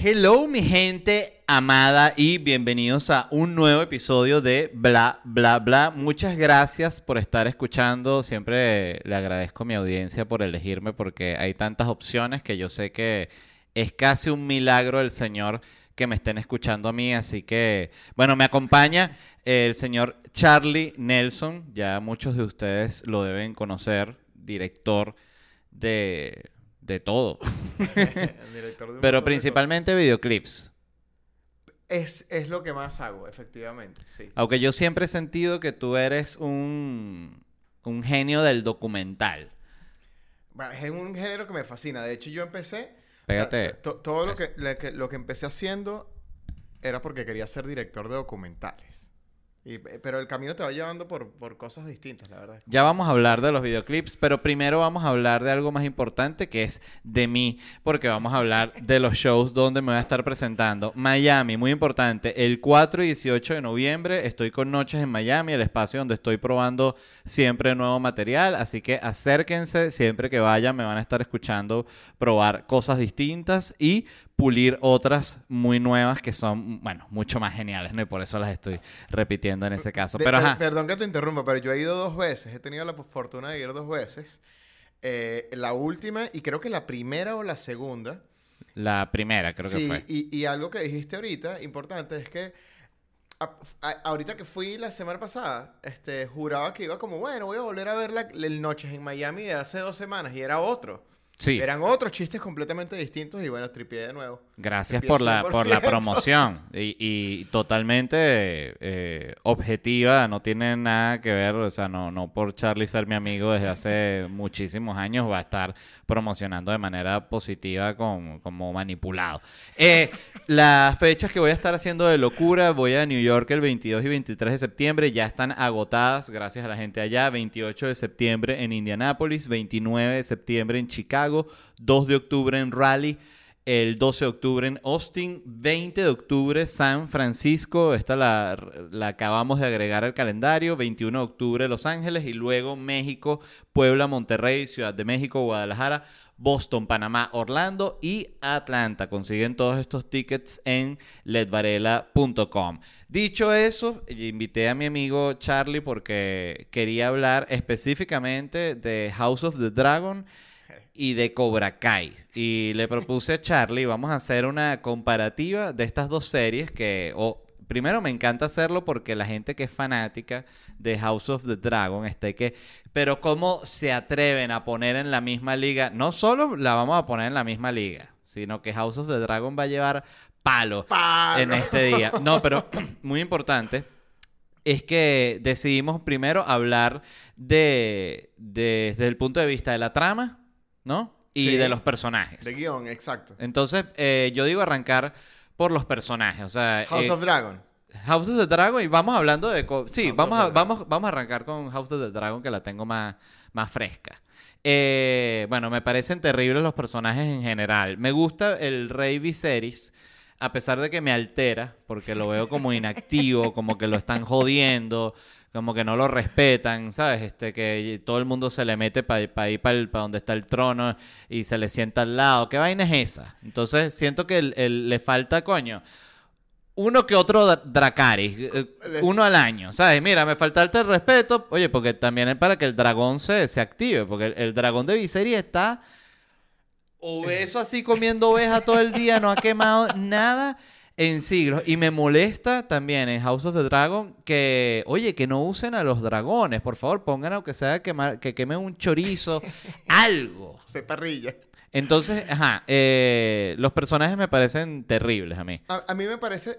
Hello mi gente amada y bienvenidos a un nuevo episodio de Bla Bla Bla. Muchas gracias por estar escuchando. Siempre le agradezco a mi audiencia por elegirme porque hay tantas opciones que yo sé que es casi un milagro el Señor que me estén escuchando a mí. Así que, bueno, me acompaña el señor Charlie Nelson. Ya muchos de ustedes lo deben conocer, director de de todo. Director de Pero de principalmente videoclips. Es, es lo que más hago, efectivamente, sí. Aunque yo siempre he sentido que tú eres un, un genio del documental. Es un género que me fascina. De hecho, yo empecé... o sea, Pégate. to- todo lo Eso. que, lo que, lo que empecé haciendo era porque quería ser director de documentales. Y- pero el camino te va llevando por, por cosas distintas, la verdad. Ya vamos a hablar de los videoclips, pero primero vamos a hablar de algo más importante que es de mí, porque vamos a hablar de los shows donde me voy a estar presentando. Miami, muy importante, el 4 y 18 de noviembre estoy con Noches en Miami, el espacio donde estoy probando siempre nuevo material, así que acérquense, siempre que vayan me van a estar escuchando probar cosas distintas y pulir otras muy nuevas que son, bueno, mucho más geniales, ¿no? Y por eso las estoy repitiendo en ese caso. Pero ajá. Perdón que te interrumpa, pero yo he ido dos veces. He tenido la fortuna de ir dos veces. Eh, la última, y creo que la primera o la segunda. La primera, creo que fue. Y, y algo que dijiste ahorita, importante, es que a- a- ahorita que fui la semana pasada, este, juraba que iba como, bueno, voy a volver a ver la, el Noches en Miami de hace dos semanas, y era otro. Eran otros chistes completamente distintos, y bueno, tripié de nuevo. Gracias por la, por la 100%. promoción. Y, y totalmente eh, objetiva, no tiene nada que ver, o sea, no, no por Charlie ser mi amigo desde hace muchísimos años, va a estar promocionando de manera positiva con- como manipulado. Eh, las fechas que voy a estar haciendo de locura, voy a New York el 22 y 23 de septiembre, ya están agotadas, gracias a la gente allá, 28 de septiembre en Indianápolis, 29 de septiembre en Chicago, 2 de octubre en Raleigh, el 12 de octubre en Austin, 20 de octubre San Francisco, esta la, acabamos de agregar al calendario, 21 de octubre Los Ángeles y luego México, Puebla, Monterrey, Ciudad de México, Guadalajara, Boston, Panamá, Orlando y Atlanta. Consiguen todos estos tickets en ledvarela.com. Dicho eso, invité a mi amigo Charlie porque quería hablar específicamente de House of the Dragon y de Cobra Kai. Y le propuse a Charlie, vamos a hacer una comparativa de estas dos series que, o primero me encanta hacerlo porque la gente que es fanática de House of the Dragon está que, pero cómo se atreven a poner en la misma liga, no solo la vamos a poner en la misma liga, sino que House of the Dragon va a llevar palo ¡Palo! en este día. No, pero muy importante es que decidimos primero hablar de, de- desde el punto de vista de la trama, ¿no? Y Sí. de los personajes. De guion, exacto. Entonces, eh, yo digo arrancar por los personajes. O sea, House eh, of Dragon. House of the Dragon y vamos hablando de... Sí, House vamos a, vamos, vamos a arrancar con House of the Dragon que la tengo más, más fresca. Eh, bueno, me parecen terribles los personajes en general. Me gusta el Rey Viserys, a pesar de que me altera, porque lo veo como inactivo, como que lo están jodiendo, como que no lo respetan, ¿sabes? Este, que todo el mundo se le mete para ir para donde está el trono y se le sienta al lado. ¿Qué vaina es esa? Entonces siento que el- el- le falta, coño, uno que otro Dra- Dracarys, eh, Les- uno al año, ¿sabes? Mira, me faltaste el respeto, oye, porque también es para que el dragón se, se active, porque el, el dragón de Viserys está obeso así comiendo oveja todo el día, no ha quemado nada en siglos. Y me molesta también en House of the Dragon que, oye, que no usen a los dragones, por favor, pongan aunque sea quemar, que quemen un chorizo, algo. Se parrilla. Entonces, ajá, eh, los personajes me parecen terribles a mí. A, a mí me parece.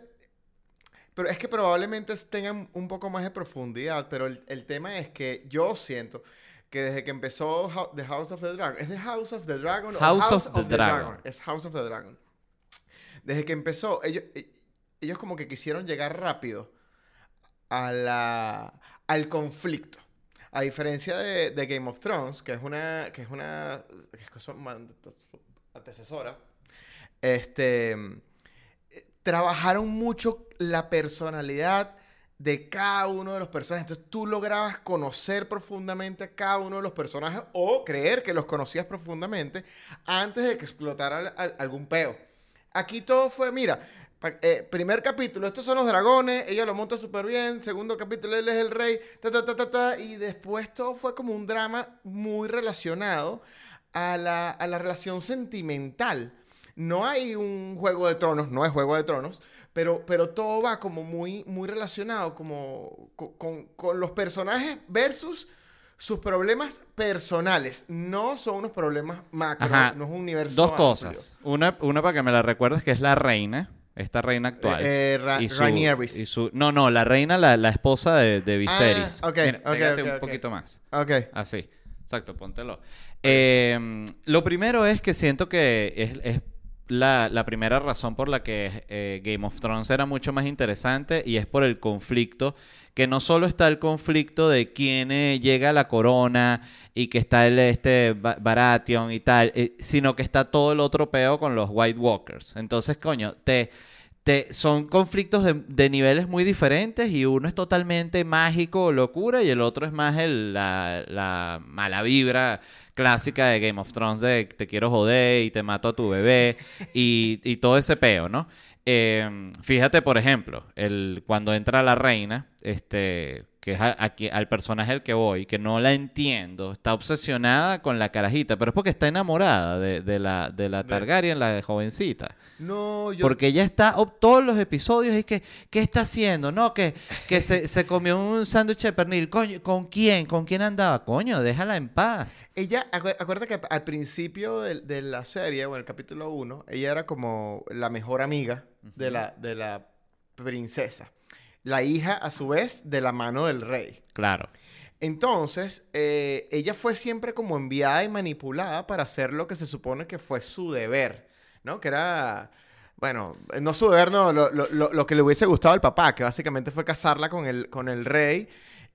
Pero es que probablemente tengan un poco más de profundidad, pero el, el tema es que yo siento que desde que empezó The House of the Dragon, ¿es The House of the Dragon o House of the Dragon. Es House of the Dragon. Desde que empezó, ellos, e- ellos como que quisieron llegar rápido a la, al conflicto. A diferencia de, Game of Thrones, que es una, que es una, antecesora, este, eh, trabajaron mucho la personalidad de cada uno de los personajes. Entonces tú lograbas conocer profundamente a cada uno de los personajes o creer que los conocías profundamente antes de que explotara al- al- algún peo. Aquí todo fue, mira, eh, primer capítulo, estos son los dragones, ella lo monta súper bien, segundo capítulo, él es el rey, ta, ta, ta, ta, ta, y después todo fue como un drama muy relacionado a la, a la relación sentimental. No hay un Juego de Tronos, no es Juego de Tronos, pero, pero todo va como muy, muy relacionado como co- con, con los personajes versus sus problemas personales. No son unos problemas macro, Ajá. no es un universo Dos amplio. cosas. Una, una para que me la recuerdes, que es la reina, esta reina actual. Eh, eh, Ra- y su- Rhaenyra. y su- no, no, la reina, la, la esposa de, de Viserys. Ah, ok, Mira, ok, pégate ok, un poquito más. Ok. Así. Exacto, póntelo. Eh, lo primero es que siento que es, es la, primera razón por la que eh, Game of Thrones era mucho más interesante y es por el conflicto, que no solo está el conflicto de quién eh, llega a la corona y que está el este Ba- Baratheon y tal, eh, sino que está todo el otro peo con los White Walkers. Entonces, coño, te... Te, son conflictos de, niveles muy diferentes y uno es totalmente mágico, locura, y el otro es más el- la, la mala vibra clásica de Game of Thrones de te quiero joder y te mato a tu bebé y, y todo ese peo, ¿no? Eh, fíjate, por ejemplo, el, cuando entra la reina, este, que es a- al personaje al que voy, que no la entiendo, está obsesionada con la carajita, pero es porque está enamorada de, de la, de la Targaryen, la jovencita. No, yo... Porque ella está, todos los episodios, y que, ¿qué está haciendo? No, que, que se, se comió un sándwich de pernil. Coño, ¿con quién? ¿Con quién andaba? Coño, déjala en paz. Ella, acu- acuérdate que al principio de, de la serie, o en el capítulo 1, ella era como la mejor amiga de, la, de la princesa. La hija, a su vez, de la mano del rey. Claro. Entonces, eh, ella fue siempre como enviada y manipulada para hacer lo que se supone que fue su deber, ¿no? Que era, bueno, no su deber, no, lo, lo- lo- que le hubiese gustado al papá, que básicamente fue casarla con el, con el rey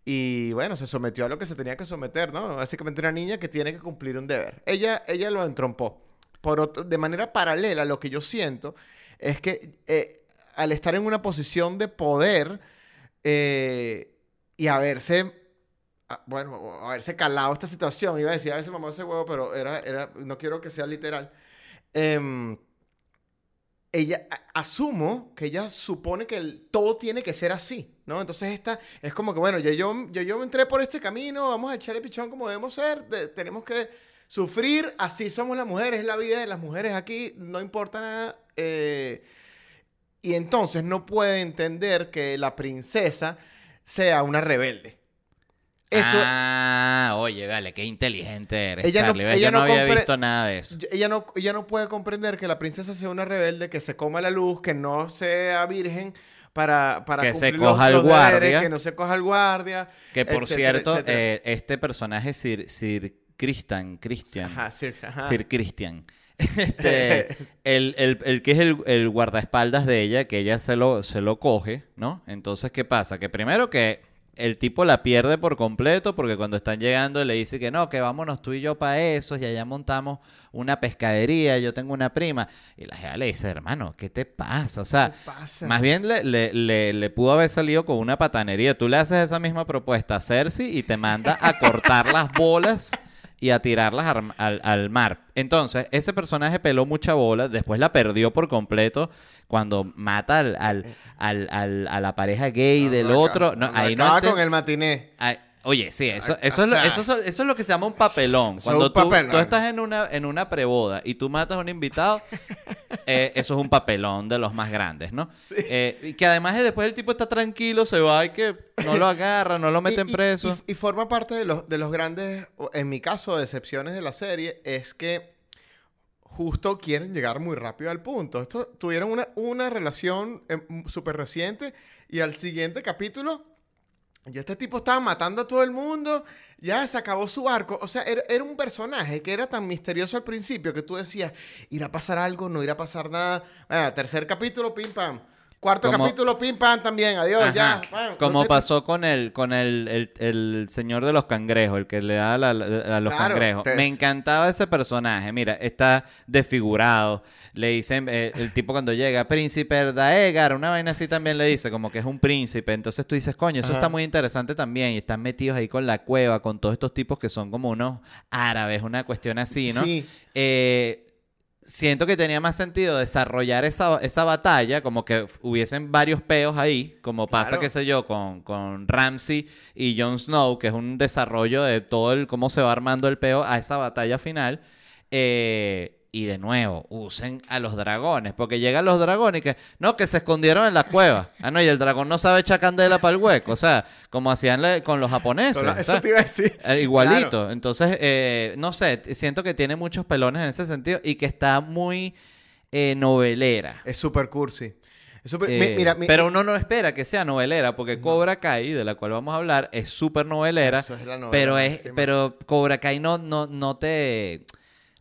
y, bueno, se sometió a lo que se tenía que someter, ¿no? Básicamente una niña que tiene que cumplir un deber. Ella, ella lo entrompó. Por otro- de manera paralela, lo que yo siento es que eh, al estar en una posición de poder eh, y haberse ah, bueno, haberse calado esta situación. Iba a decir a veces mamá ese huevo, pero era, era, no quiero que sea literal. Em, ella, asumo que ella supone que el- todo tiene que ser así, ¿no? Entonces esta es como que, bueno, yo, yo, yo, yo entré por este camino, vamos a echarle pichón como debemos ser, de- tenemos que sufrir, así somos las mujeres, es la vida de las mujeres aquí, no importa nada. eh, y entonces no puede entender que la princesa sea una rebelde. Eso, Ah, oye, vale, qué inteligente eres, Ella no- Charlie. ¿Ves? ella Yo no, no había compre- visto nada de eso. Ella no, ella no puede comprender que la princesa sea una rebelde, que se coma la luz, que no sea virgen para, para Que se cumplir coja al los guardia. que no se coja al guardia. Que por etcétera, cierto, etcétera. eh, este personaje, Sir, Sir Christian, Christian, Ajá, sí, ajá. Sir Christian, este, el, el- el que es el, el guardaespaldas de ella, que ella se lo, se lo coge, ¿no? Entonces, ¿qué pasa? Que primero que el tipo la pierde por completo porque cuando están llegando le dice que no, que vámonos tú y yo para eso y allá montamos una pescadería, yo tengo una prima. Y la jefa le dice, hermano, ¿qué te pasa? O sea, más bien le, le- le- le pudo haber salido con una patanería. Tú le haces esa misma propuesta a Cersei y te manda a cortar las bolas y a tirarlas ar- al, al mar. Entonces, ese personaje peló mucha bola, después la perdió por completo cuando mata al, al- a la pareja gay del otro. No, ahí no con el matiné. Oye, sí, eso, Ah, eso, o es lo, sea, eso, es- eso es lo que se llama un papelón. Cuando un tú, papelón. tú estás en una, en una preboda y tú matas a un invitado, eh, eso es un papelón de los más grandes, ¿no? Eh, y que además después el tipo está tranquilo, se va y que no lo agarra, no lo meten Y- preso. Y, y forma parte de los, de los grandes, en mi caso, decepciones de la serie, es que justo quieren llegar muy rápido al punto. Esto tuvieron una, una relación eh, súper reciente y al siguiente capítulo ya este tipo estaba matando a todo el mundo, ya se acabó su arco. O sea, era, era un personaje que era tan misterioso al principio que tú decías, irá a pasar algo, no irá a pasar nada. Tercer capítulo, pim pam. Cuarto Como- capítulo, pim pam también, adiós, Ajá. ya. Como pasó con el, con el, el, el señor de los cangrejos, el que le da la- la- a los Claro, cangrejos. te- Me encantaba ese personaje. Mira, está desfigurado. Le dicen, eh, el tipo cuando llega, príncipe Daegar, una vaina así también le dice, como que es un príncipe. Entonces tú dices, coño, eso Ajá. está muy interesante también. Y están metidos ahí con la cueva, con todos estos tipos que son como unos árabes, una cuestión así, ¿no? Sí. Eh, siento que tenía más sentido desarrollar esa, esa batalla, como que hubiesen varios peos ahí, como pasa, Claro. qué sé yo, con, con Ramsey y Jon Snow, que es un desarrollo de todo el cómo se va armando el peo a esa batalla final. Eh, y de nuevo, usen a los dragones, porque llegan los dragones y que, no, que se escondieron en la cueva. Ah, no, y el dragón no sabe echar candela para el hueco, o sea, como hacían con los japoneses. Eso ¿sabes? te iba a decir. Eh, igualito. Entonces, eh, no sé, siento que tiene muchos pelones en ese sentido y que está muy eh, novelera. Es súper cursi. Es mi- Eh, mira, mi- pero uno no espera que sea novelera, porque Cobra Kai, de la cual vamos a hablar, es súper novelera. Eso es la novela pero es, pero Cobra Kai no, no, no te.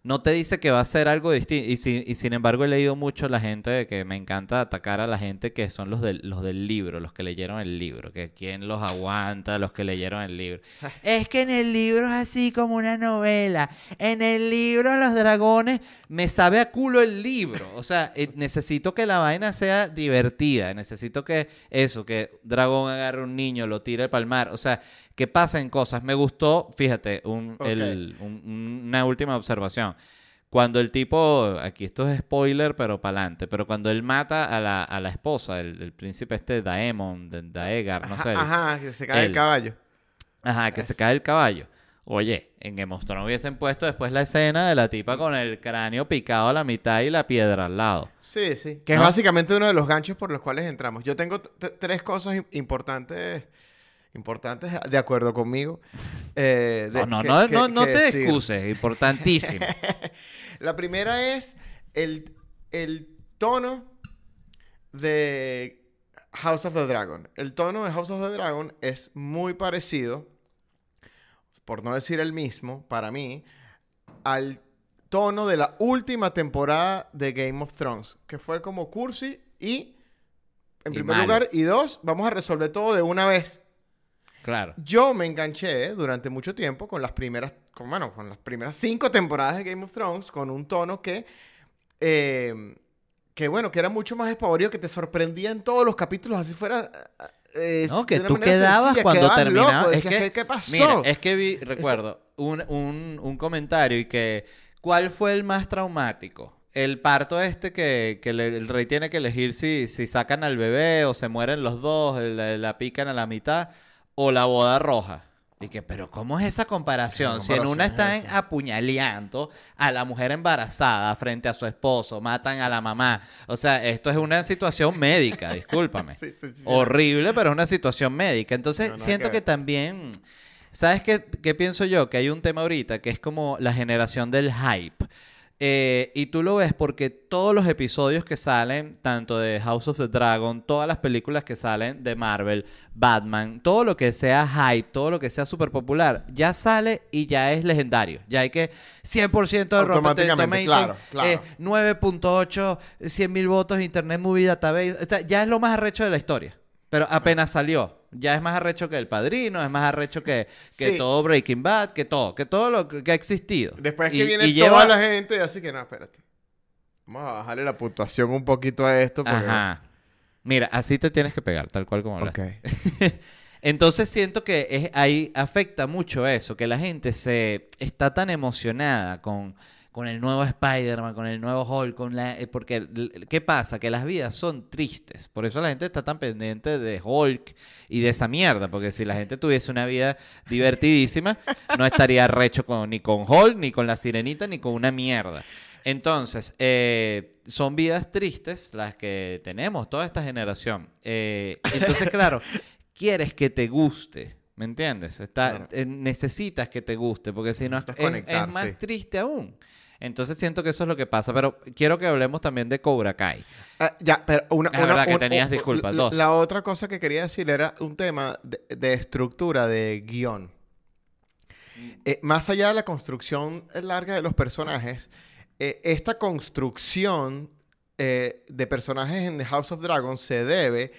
No te dice que va a ser algo distinto. Y, si- y sin embargo, he leído mucho la gente de que me encanta atacar a la gente que son los del, los del libro, los que leyeron el libro. Que quién los aguanta, los que leyeron el libro. es que en el libro es así como una novela. En el libro, los dragones, me sabe a culo el libro. O sea, eh, necesito que la vaina sea divertida. Necesito que eso, que dragón agarre a un niño, lo tire para el mar. O sea, que pasen cosas. Me gustó, fíjate, un- Ok. el- un- una última observación. Cuando el tipo, aquí esto es spoiler, pero para adelante, pero cuando él mata a la, a la esposa, el, el príncipe este Daemon, Daegar, no Ajá, sé. el- Ajá, que se cae el caballo. Ajá, que se cae el caballo. Oye, en Game of Thrones hubiesen puesto después la escena de la tipa con el cráneo picado a la mitad y la piedra al lado. Sí, sí. Que es básicamente uno de los ganchos por los cuales entramos. Yo tengo tres cosas im- importantes, importantes de acuerdo conmigo. eh, de- No, no, que- no, que- no, no que te decir. excuses, importantísimo. La primera es el, el tono de House of the Dragon. El tono de House of the Dragon es muy parecido, por no decir el mismo, para mí, al tono de la última temporada de Game of Thrones, que fue como cursi y, en Y primer malo. lugar, y dos, vamos a resolver todo de una vez. Claro. Yo me enganché eh, durante mucho tiempo con las primeras, con, bueno, con las primeras cinco temporadas de Game of Thrones, con un tono que, eh, que bueno, que era mucho más espavorido, que te sorprendía en todos los capítulos, así fuera. eh, No, de que tú quedabas sencilla, cuando quedabas terminaba. loco, es que, ¿qué, qué pasó? Mira, es que vi, recuerdo, un, un, un comentario y que, ¿cuál fue el más traumático? El parto este que, que le- el rey tiene que elegir si, si sacan al bebé o se mueren los dos, la, la pican a la mitad, o la boda roja. Y que, pero ¿cómo es esa comparación? ¿Qué Si en una comparación es están apuñaleando a la mujer embarazada frente a su esposo, matan a la mamá. O sea, esto es una situación médica, discúlpame. Sí, sí, sí. Horrible, pero es una situación médica. Entonces, No, siento que que también. ¿Sabes qué, qué pienso yo? Que hay un tema ahorita que es como la generación del hype. Eh, y tú lo ves porque todos los episodios que salen, tanto de House of the Dragon, todas las películas que salen de Marvel, Batman, todo lo que sea hype, todo lo que sea súper popular, ya sale y ya es legendario. Ya hay que 100% de Automáticamente, claro, claro. eh, 9.8, 100 mil votos, Internet Movie Database. O sea, ya es lo más arrecho de la historia. Pero apenas salió. Ya es más arrecho que El Padrino, es más arrecho que, que Sí. todo Breaking Bad, que todo, que todo lo que, que ha existido. Después que Y- viene y toda lleva- la gente, así que no, espérate. Vamos a bajarle la puntuación un poquito a esto. Porque... Ajá. Mira, así te tienes que pegar, tal cual como Ok. hablaste. Entonces siento que es, ahí afecta mucho eso, que la gente se está tan emocionada con, con el nuevo Spider-Man, con el nuevo Hulk, con la, eh, porque ¿qué pasa? Que las vidas son tristes, por eso la gente está tan pendiente de Hulk y de esa mierda, porque si la gente tuviese una vida divertidísima, no estaría recho con, ni con Hulk, ni con la Sirenita, ni con una mierda. Entonces, eh, son vidas tristes las que tenemos, toda esta generación. Eh, entonces, claro, quieres que te guste, ¿me entiendes? Está, Claro. eh, necesitas que te guste, porque si no es, es- más sí. triste aún. Entonces siento que eso es lo que pasa, pero quiero que hablemos también de Cobra Kai. Ah, ya, pero una, Es una- verdad que tenías un- disculpas, la- dos. La otra cosa que quería decir era un tema de, de estructura, de guion. Eh, más allá de la construcción larga de los personajes, eh, esta construcción eh, de personajes en The House of Dragons se debe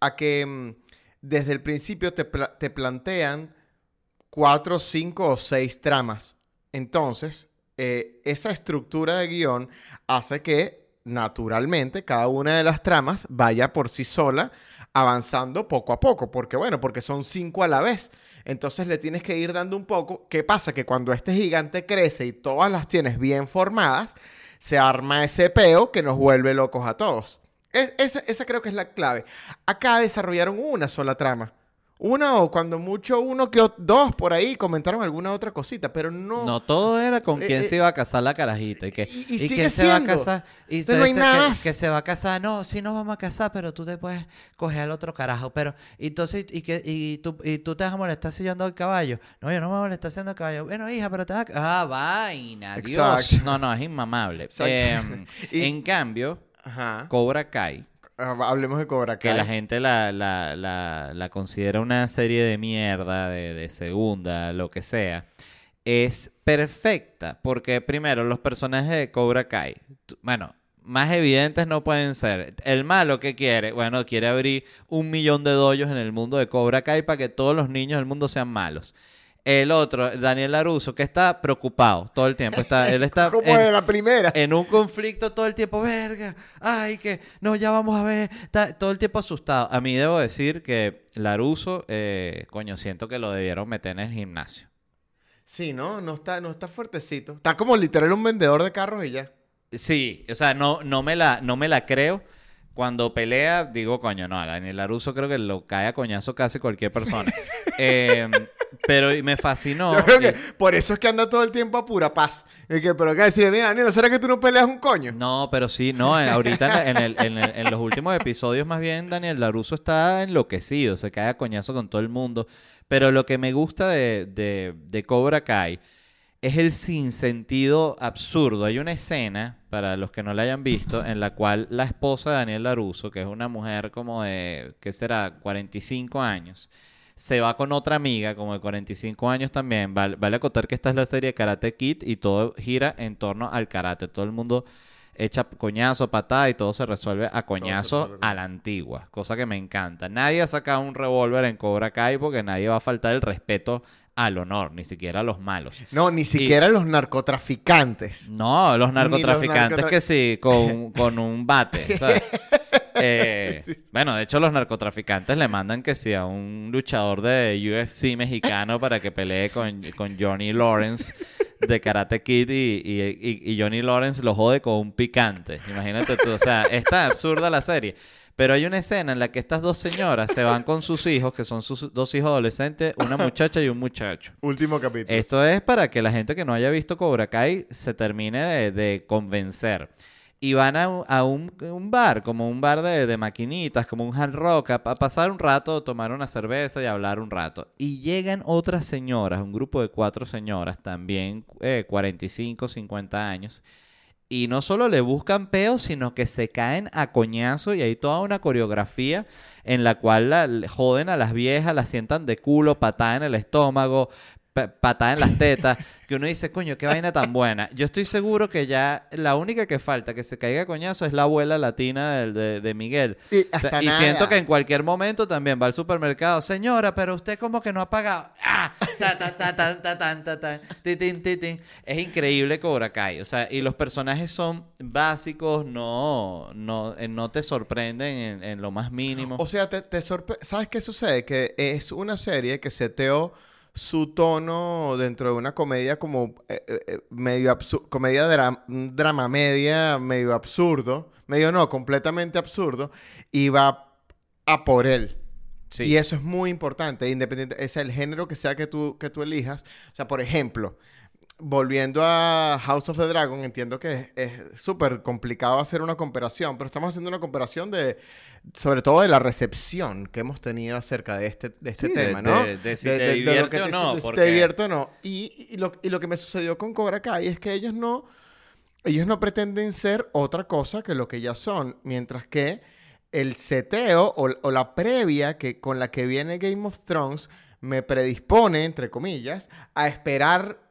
a que mm, desde el principio te, pla- te plantean cuatro, cinco o seis tramas. Entonces, eh, esa estructura de guion hace que naturalmente cada una de las tramas vaya por sí sola avanzando poco a poco. Porque bueno, porque son cinco a la vez. Entonces le tienes que ir dando un poco. ¿Qué pasa? Que cuando este gigante crece y todas las tienes bien formadas, se arma ese peo que nos vuelve locos a todos. Es- esa, esa creo que es la clave. Acá desarrollaron una sola trama. Una o cuando mucho uno que dos por ahí comentaron alguna otra cosita, pero no... No, todo era con Eh, quién eh, se iba a casar la carajita. Y, que, y- y y sigue quién se va a casar. Y no hay nada que, que se va a casar. No, sí nos vamos a casar, pero tú te puedes coger al otro carajo. Pero, y entonces, y, que, y, tú, y tú te vas a molestar si yo ando al caballo. No, yo no me molestar siendo caballo. Bueno, hija, pero te vas a... Ah, vaina, Dios. Exacto. No, no, es inmamable. Em, En cambio, Ajá. Cobra Kai Hablemos de Cobra que Kai. la gente la, la, la, la considera una serie de mierda, de, de segunda, lo que sea, es perfecta. Porque primero, los personajes de Cobra Kai, bueno, más evidentes no pueden ser. El malo que quiere, bueno, quiere abrir un millón de doyos en el mundo de Cobra Kai para que todos los niños del mundo sean malos. El otro, Daniel Laruso, que está preocupado todo el tiempo. Está, él está Como en- de la primera. en un conflicto todo el tiempo, verga, ay, que no, ya vamos a ver, está todo el tiempo asustado. A mí debo decir que Laruso, eh, coño, siento que lo debieron meter en el gimnasio. Sí, ¿no? No está, no está fuertecito. Está como literal un vendedor de carros y ya. Sí, o sea, no, no, me la, no me la creo. Cuando pelea, digo, coño, no, a Daniel Laruso creo que lo cae a coñazo casi cualquier persona. Eh, pero me fascinó. Yo creo y- que por eso es que anda todo el tiempo a pura paz. Y que, pero acá decir, mira, Daniel, ¿será que tú no peleas un coño? No, pero sí, no, en- ahorita en, el- en el- en los últimos episodios más bien Daniel Laruso está enloquecido, se cae a coñazo con todo el mundo. Pero lo que me gusta de, de, de Cobra Kai es el sinsentido absurdo. Hay una escena, para los que no la hayan visto, en la cual la esposa de Daniel Laruso, que es una mujer como de, ¿qué será?, 45 años, se va con otra amiga, como de 45 años también. Vale, vale acotar que esta es la serie Karate Kid y todo gira en torno al karate. Todo el mundo echa coñazo, patada y todo se resuelve a coñazo resuelve a la antigua, cosa que me encanta. Nadie ha sacado un revólver en Cobra Kai porque nadie va a faltar el respeto al honor, ni siquiera a los malos. No, ni siquiera los narcotraficantes. No, los narcotraficantes narcotra- que sí, con, con un bate. ¿sabes? Eh, Bueno, de hecho los narcotraficantes le mandan que sí a un luchador de UFC mexicano para que pelee con, con Johnny Lawrence de Karate Kid y, y- y- y Johnny Lawrence lo jode con un picante. Imagínate tú, o sea, está absurda la serie. Pero hay una escena en la que estas dos señoras se van con sus hijos, que son sus dos hijos adolescentes, una muchacha y un muchacho. Último capítulo. Esto es para que la gente que no haya visto Cobra Kai se termine de, de convencer. Y van a, un- a un, un bar, como un bar de, de maquinitas, como un hard rock, a, a pasar un rato, tomar una cerveza y hablar un rato. Y llegan otras señoras, un grupo de cuatro señoras, también eh, 45, 50 años. Y no solo le buscan peo, sino que se caen a coñazo y hay toda una coreografía en la cual la, joden a las viejas, las sientan de culo, patada en el estómago, patada en las tetas, que uno dice, coño, qué vaina tan buena. Yo estoy seguro que ya la única que falta que se caiga coñazo es la abuela latina del- de, de Miguel. Y O sea, y siento que en cualquier momento también va al supermercado. Señora, pero usted como que no ha pagado. ¡Ah! Es increíble Cobra Kai. O sea, y los personajes son básicos, no, no, eh, no te sorprenden en, en lo más mínimo. O sea, te, te sorpre- ¿Sabes qué sucede? Que es una serie que seteó su tono dentro de una comedia como eh, eh, eh, medio absurdo, comedia dra- drama media, medio absurdo, medio no, completamente absurdo, y va a por él. Sí. Y eso es muy importante, independiente, es el género que sea que tú, que tú elijas. O sea, por ejemplo, volviendo a House of the Dragon, entiendo que es súper complicado hacer una comparación, pero estamos haciendo una comparación de, sobre todo de la recepción que hemos tenido acerca de este, de este Sí, de- tema, ¿no? de- de si te divierte o no, si porque- te divierte o no. Y, y lo, y lo que me sucedió con Cobra Kai es que ellos no, ellos no pretenden ser otra cosa que lo que ya son, mientras que el seteo o, o la previa que, con la que viene Game of Thrones me predispone, entre comillas, a esperar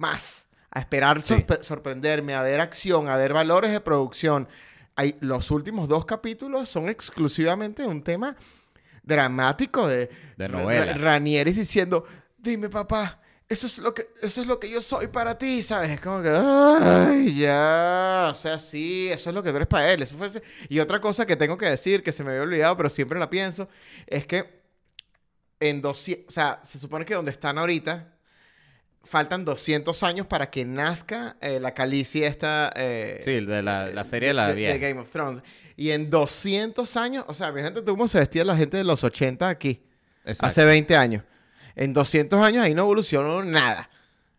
más, a esperar Sí. sorpre- sorprenderme, a ver acción, a ver valores de producción. Hay, los últimos dos capítulos son exclusivamente un tema dramático de, De novela. Ra- Ranieris diciendo, dime papá, eso es lo que eso es lo que yo soy para ti, ¿sabes? Es como que, ay, ya, o sea, sí, eso es lo que tú eres para él. Eso fue ese- Y otra cosa que tengo que decir, que se me había olvidado, pero siempre la pienso, es que en 200, o sea, se supone que donde están ahorita, faltan 200 años para que nazca eh, la calicia esta... eh, Sí, de la, la serie de la de, vieja. Game of Thrones. Y en 200 años, o sea, ¿tú cómo se vestía la gente de los 80 aquí? Exacto. Hace 20 años. En 200 años ahí no evolucionó nada.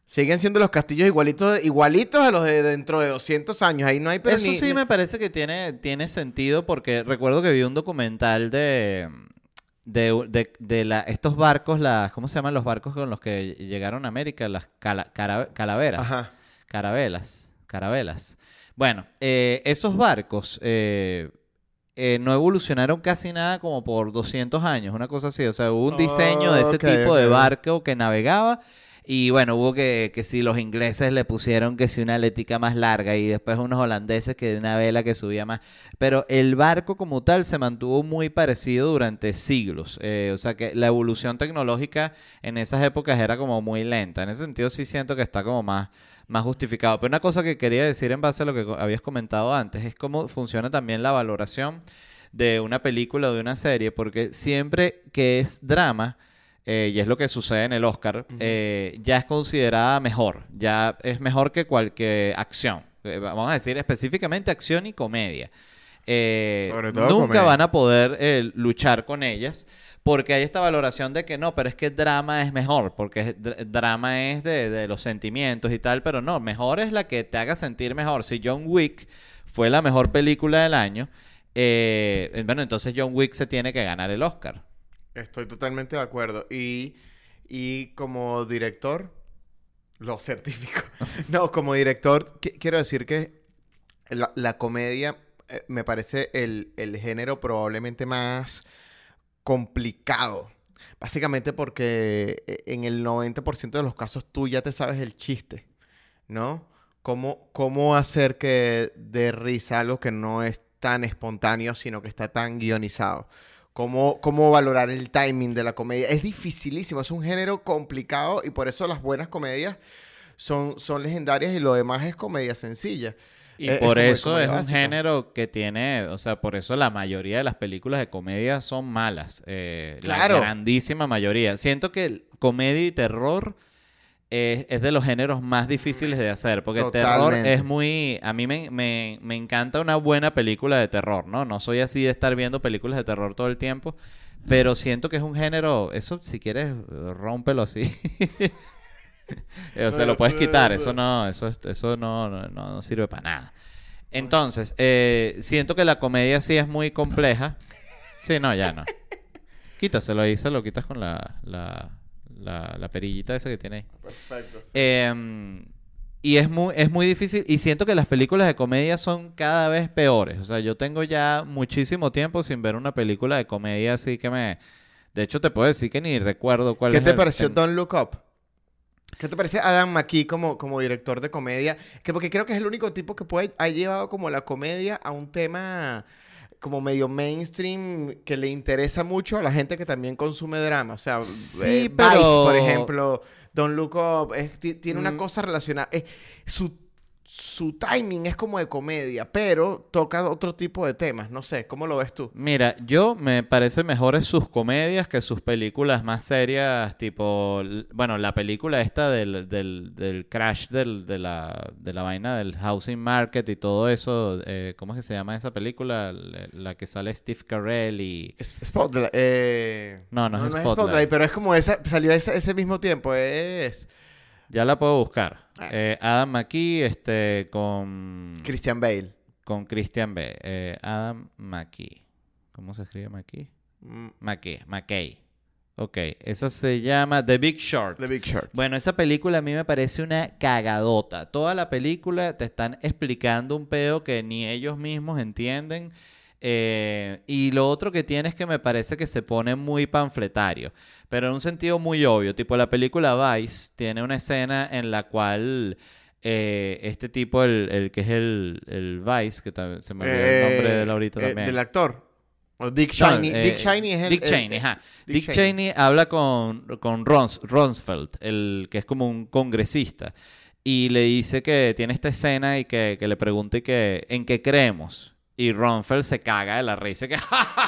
Siguen siendo los castillos igualitos, igualitos a los de dentro de 200 años. Ahí no hay Eso ni- sí ni- me parece que tiene, tiene sentido porque recuerdo que vi un documental de, de, de- de la, estos barcos, las, ¿cómo se llaman los barcos con los que llegaron a América? Las cala- cara- calaveras. Ajá. Carabelas. Carabelas. Bueno, eh, esos barcos eh, eh, no evolucionaron casi nada como por 200 años, una cosa así. O sea, hubo un diseño de ese tipo de barco que navegaba. Y bueno, hubo que, que si los ingleses le pusieron que si una aletica más larga y después unos holandeses que una vela que subía más. Pero el barco como tal se mantuvo muy parecido durante siglos. Eh, o sea que la evolución tecnológica en esas épocas era como muy lenta. En ese sentido sí siento que está como más, más justificado. Pero una cosa que quería decir en base a lo que habías comentado antes es cómo funciona también la valoración de una película o de una serie, porque siempre que es drama, eh, y es lo que sucede en el Oscar, eh, ya es considerada mejor, ya es mejor que cualquier acción. Eh, vamos a decir específicamente acción y comedia. Sobre todo nunca comedia. van a poder luchar con ellas. Porque hay esta valoración de que no, pero es que drama es mejor, porque es- dr- drama es de, de los sentimientos y tal, pero no, mejor es la que te haga sentir mejor. Si John Wick fue la mejor película del año, eh, bueno, entonces John Wick se tiene que ganar el Oscar. Estoy totalmente de acuerdo. Y, y como director, lo certifico. No, como director, qui- quiero decir que la, la comedia eh, me parece el, el género probablemente más complicado. Básicamente porque eh, en el 90% de los casos tú ya te sabes el chiste, ¿no? ¿Cómo, cómo hacer que dé risa algo que no es tan espontáneo, sino que está tan guionizado? ¿Cómo, cómo valorar el timing de la comedia? Es dificilísimo, es un género complicado y por eso las buenas comedias son, son legendarias y lo demás es comedia sencilla. Y Eh, es por eso es un género que tiene, o sea, por eso la mayoría de las películas de comedia son malas. eh, Claro. La grandísima mayoría. Siento que comedia y terror es, es de los géneros más difíciles de hacer, porque el terror es muy... A mí me, me- me encanta una buena película de terror, ¿no? No soy así de estar viendo películas de terror todo el tiempo, pero siento que es un género... Eso, si quieres, rómpelo así. O sea, lo puedes quitar, eso no, eso, es- eso no, no, no- no sirve para nada. Entonces, eh, siento que la comedia sí es muy compleja. Sí, no, ya no. Quítaselo ahí, se lo quitas con la, la, la, la perillita esa que tiene ahí. Perfecto. Eh, y es muy, es muy difícil. Y siento que las películas de comedia son cada vez peores. O sea, yo tengo ya muchísimo tiempo sin ver una película de comedia así que me... De hecho, te puedo decir que ni recuerdo cuál ¿Qué es te el- pareció el- Don't Look Up? ¿Qué te parece Adam McKee como, como director de comedia? Que porque creo que es el único tipo que puede, ha llevado como la comedia a un tema como medio mainstream que le interesa mucho a la gente que también consume drama. O sea, Sí, eh, Vice, pero- por ejemplo, Up, es- ti- tiene una Mm. cosa relacionada. eh, su, su timing es como de comedia, pero toca otro tipo de temas. No sé, ¿cómo lo ves tú? Mira, yo me parece mejores sus comedias que sus películas más serias, tipo, bueno, la película esta del, del, del crash del, de, la, de la vaina del housing market y todo eso, eh, ¿cómo es que se llama esa película? La, la que sale Steve Carell y... Es- Spotlight. eh, No, no es Spotlight. pero es como esa, salió ese, ese mismo tiempo. Es Ya la puedo buscar. Ah. Eh, Adam McKee, este, con... Christian Bale. Con Christian B. Eh, Adam McKee. ¿Cómo se escribe McKee? Mm, McKee, McKay. Ok, esa se llama The Big Short. The Big Short. Bueno, esa película a mí me parece una cagadota. Toda la película te están explicando un peo que ni ellos mismos entienden. Eh, y lo otro que tiene es que me parece que se pone muy panfletario, pero en un sentido muy obvio. Tipo, la película Vice tiene una escena en la cual eh, este tipo, el, el que es el, el Vice, que ta- se me olvidó el nombre de él ahorita Eh, también. Del actor. O Dick No, Cheney. eh, Dick Cheney es el... Dick el- Cheney, ajá. Dick Dick, Cheney. Cheney habla con, con Rons, Rumsfeld, el que es como un congresista, y le dice que tiene esta escena y que, que le pregunta y que, ¿en qué creemos? Y Rumsfeld se caga de la risa, que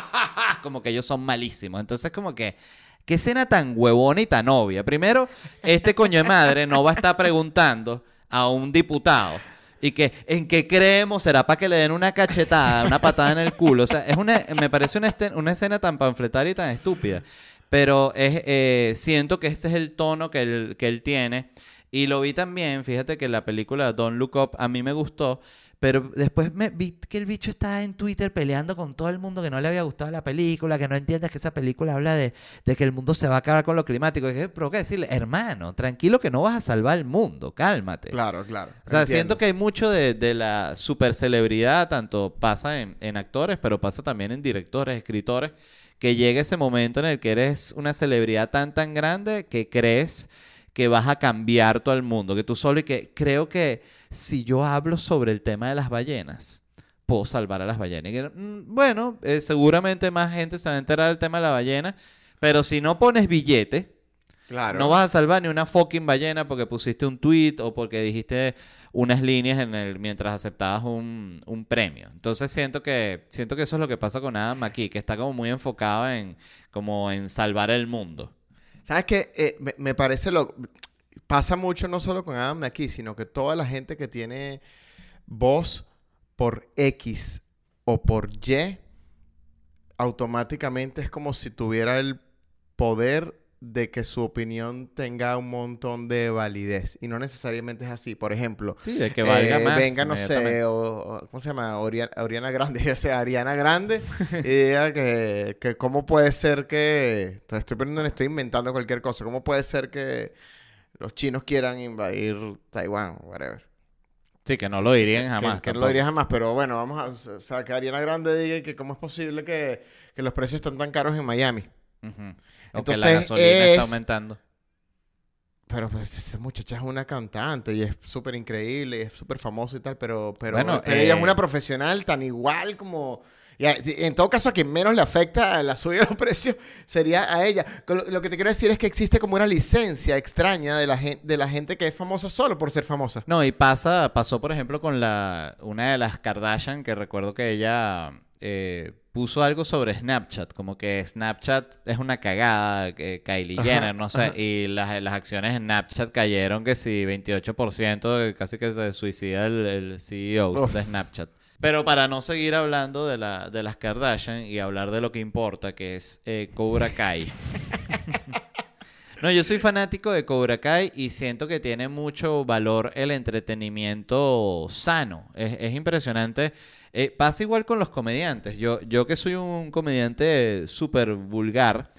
como que ellos son malísimos. Entonces como que, ¿qué escena tan huevona y tan obvia? Primero, este coño de madre no va a estar preguntando a un diputado. Y que en qué creemos será para que le den una cachetada, una patada en el culo. O sea, es una, me parece una, una escena tan panfletaria y tan estúpida. Pero es, eh, siento que ese es el tono que él, que él tiene. Y lo vi también, fíjate que la película Don't Look Up a mí me gustó. Pero después me vi que el bicho estaba en Twitter peleando con todo el mundo que no le había gustado la película, que no entiendes que esa película habla de, de que el mundo se va a acabar con lo climático. Y dije, pero qué decirle, hermano, tranquilo que no vas a salvar el mundo, cálmate. Claro, claro. O sea, entiendo. siento que hay mucho de, de la super celebridad, tanto pasa en, en actores, pero pasa también en directores, escritores, que llega ese momento en el que eres una celebridad tan, tan grande que crees que vas a cambiar todo el mundo, que tú solo y que creo que si yo hablo sobre el tema de las ballenas, puedo salvar a las ballenas. Y mm, bueno, eh, seguramente más gente se va a enterar del tema de la ballena, pero si no pones billete, Claro. no vas a salvar ni una fucking ballena porque pusiste un tweet o porque dijiste unas líneas en el mientras aceptabas un, un premio. Entonces siento que siento que eso es lo que pasa con Adam McKee, que está como muy enfocado en como en salvar el mundo. ¿Sabes qué? me, me parece lo... Pasa mucho no solo con Adam aquí, sino que toda la gente que tiene voz por X o por Y, automáticamente es como si tuviera el poder de que su opinión tenga un montón de validez. Y no necesariamente es así. Por ejemplo, Sí, de que valga eh, más. Venga, no sé, o, o- ¿cómo se llama? Oriana, Oriana Grande, o sea, Ariana Grande, y diga que, que cómo puede ser que, te estoy poniendo, estoy inventando cualquier cosa, cómo puede ser que los chinos quieran invadir Taiwán, whatever. Sí, que no lo dirían jamás. que, no lo tampoco. diría jamás, pero bueno, vamos a, o sea, que Ariana Grande diga que cómo es posible que, que los precios están tan caros en Miami. O que la Entonces, gasolina es- está aumentando. Pero pues esa muchacha es una cantante y es súper increíble y es súper famosa y tal, pero, pero, Bueno, pero ella es eh, una profesional tan igual como... y a- si- en todo caso, a quien menos le afecta la subida de los precios sería a ella. Lo, lo que te quiero decir es que existe como una licencia extraña de la, gen- de la gente que es famosa solo por ser famosa. No, y pasa, pasó por ejemplo con la una de las Kardashian que recuerdo que ella eh, puso algo sobre Snapchat, como que Snapchat es una cagada, que Kylie Jenner, no sé, y las, las acciones en Snapchat cayeron que sí, 28%, de- casi que se suicida el, el CEO Uf. de Snapchat. Pero para no seguir hablando de, la, de las Kardashian y hablar de lo que importa, que es eh, Cobra Kai. No, yo soy fanático de Cobra Kai y siento que tiene mucho valor el entretenimiento sano. Es, es impresionante. Eh, pasa igual con los comediantes. Yo, yo que soy un comediante súper vulgar,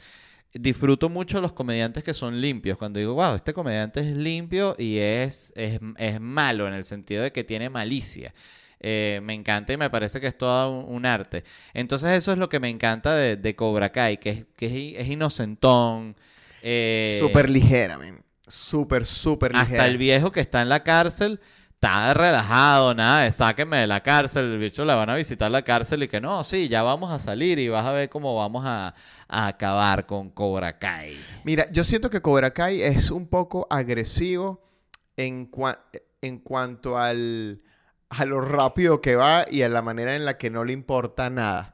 disfruto mucho los comediantes que son limpios. Cuando digo, wow, este comediante es limpio y es, es, es malo en el sentido de que tiene malicia. Eh, me encanta y me parece que es todo un, un arte. Entonces eso es lo que me encanta de, de Cobra Kai, que es, que es, inocentón. eh, Súper ligera, men. Súper, súper ligera. hasta el viejo que está en la cárcel está relajado, nada de sáquenme de la cárcel. El bicho la van a visitar la cárcel y que no, sí, ya vamos a salir y vas a ver cómo vamos a, acabar con Cobra Kai. Mira, yo siento que Cobra Kai es un poco agresivo en, en cuanto al, a lo rápido que va y a la manera en la que no le importa nada.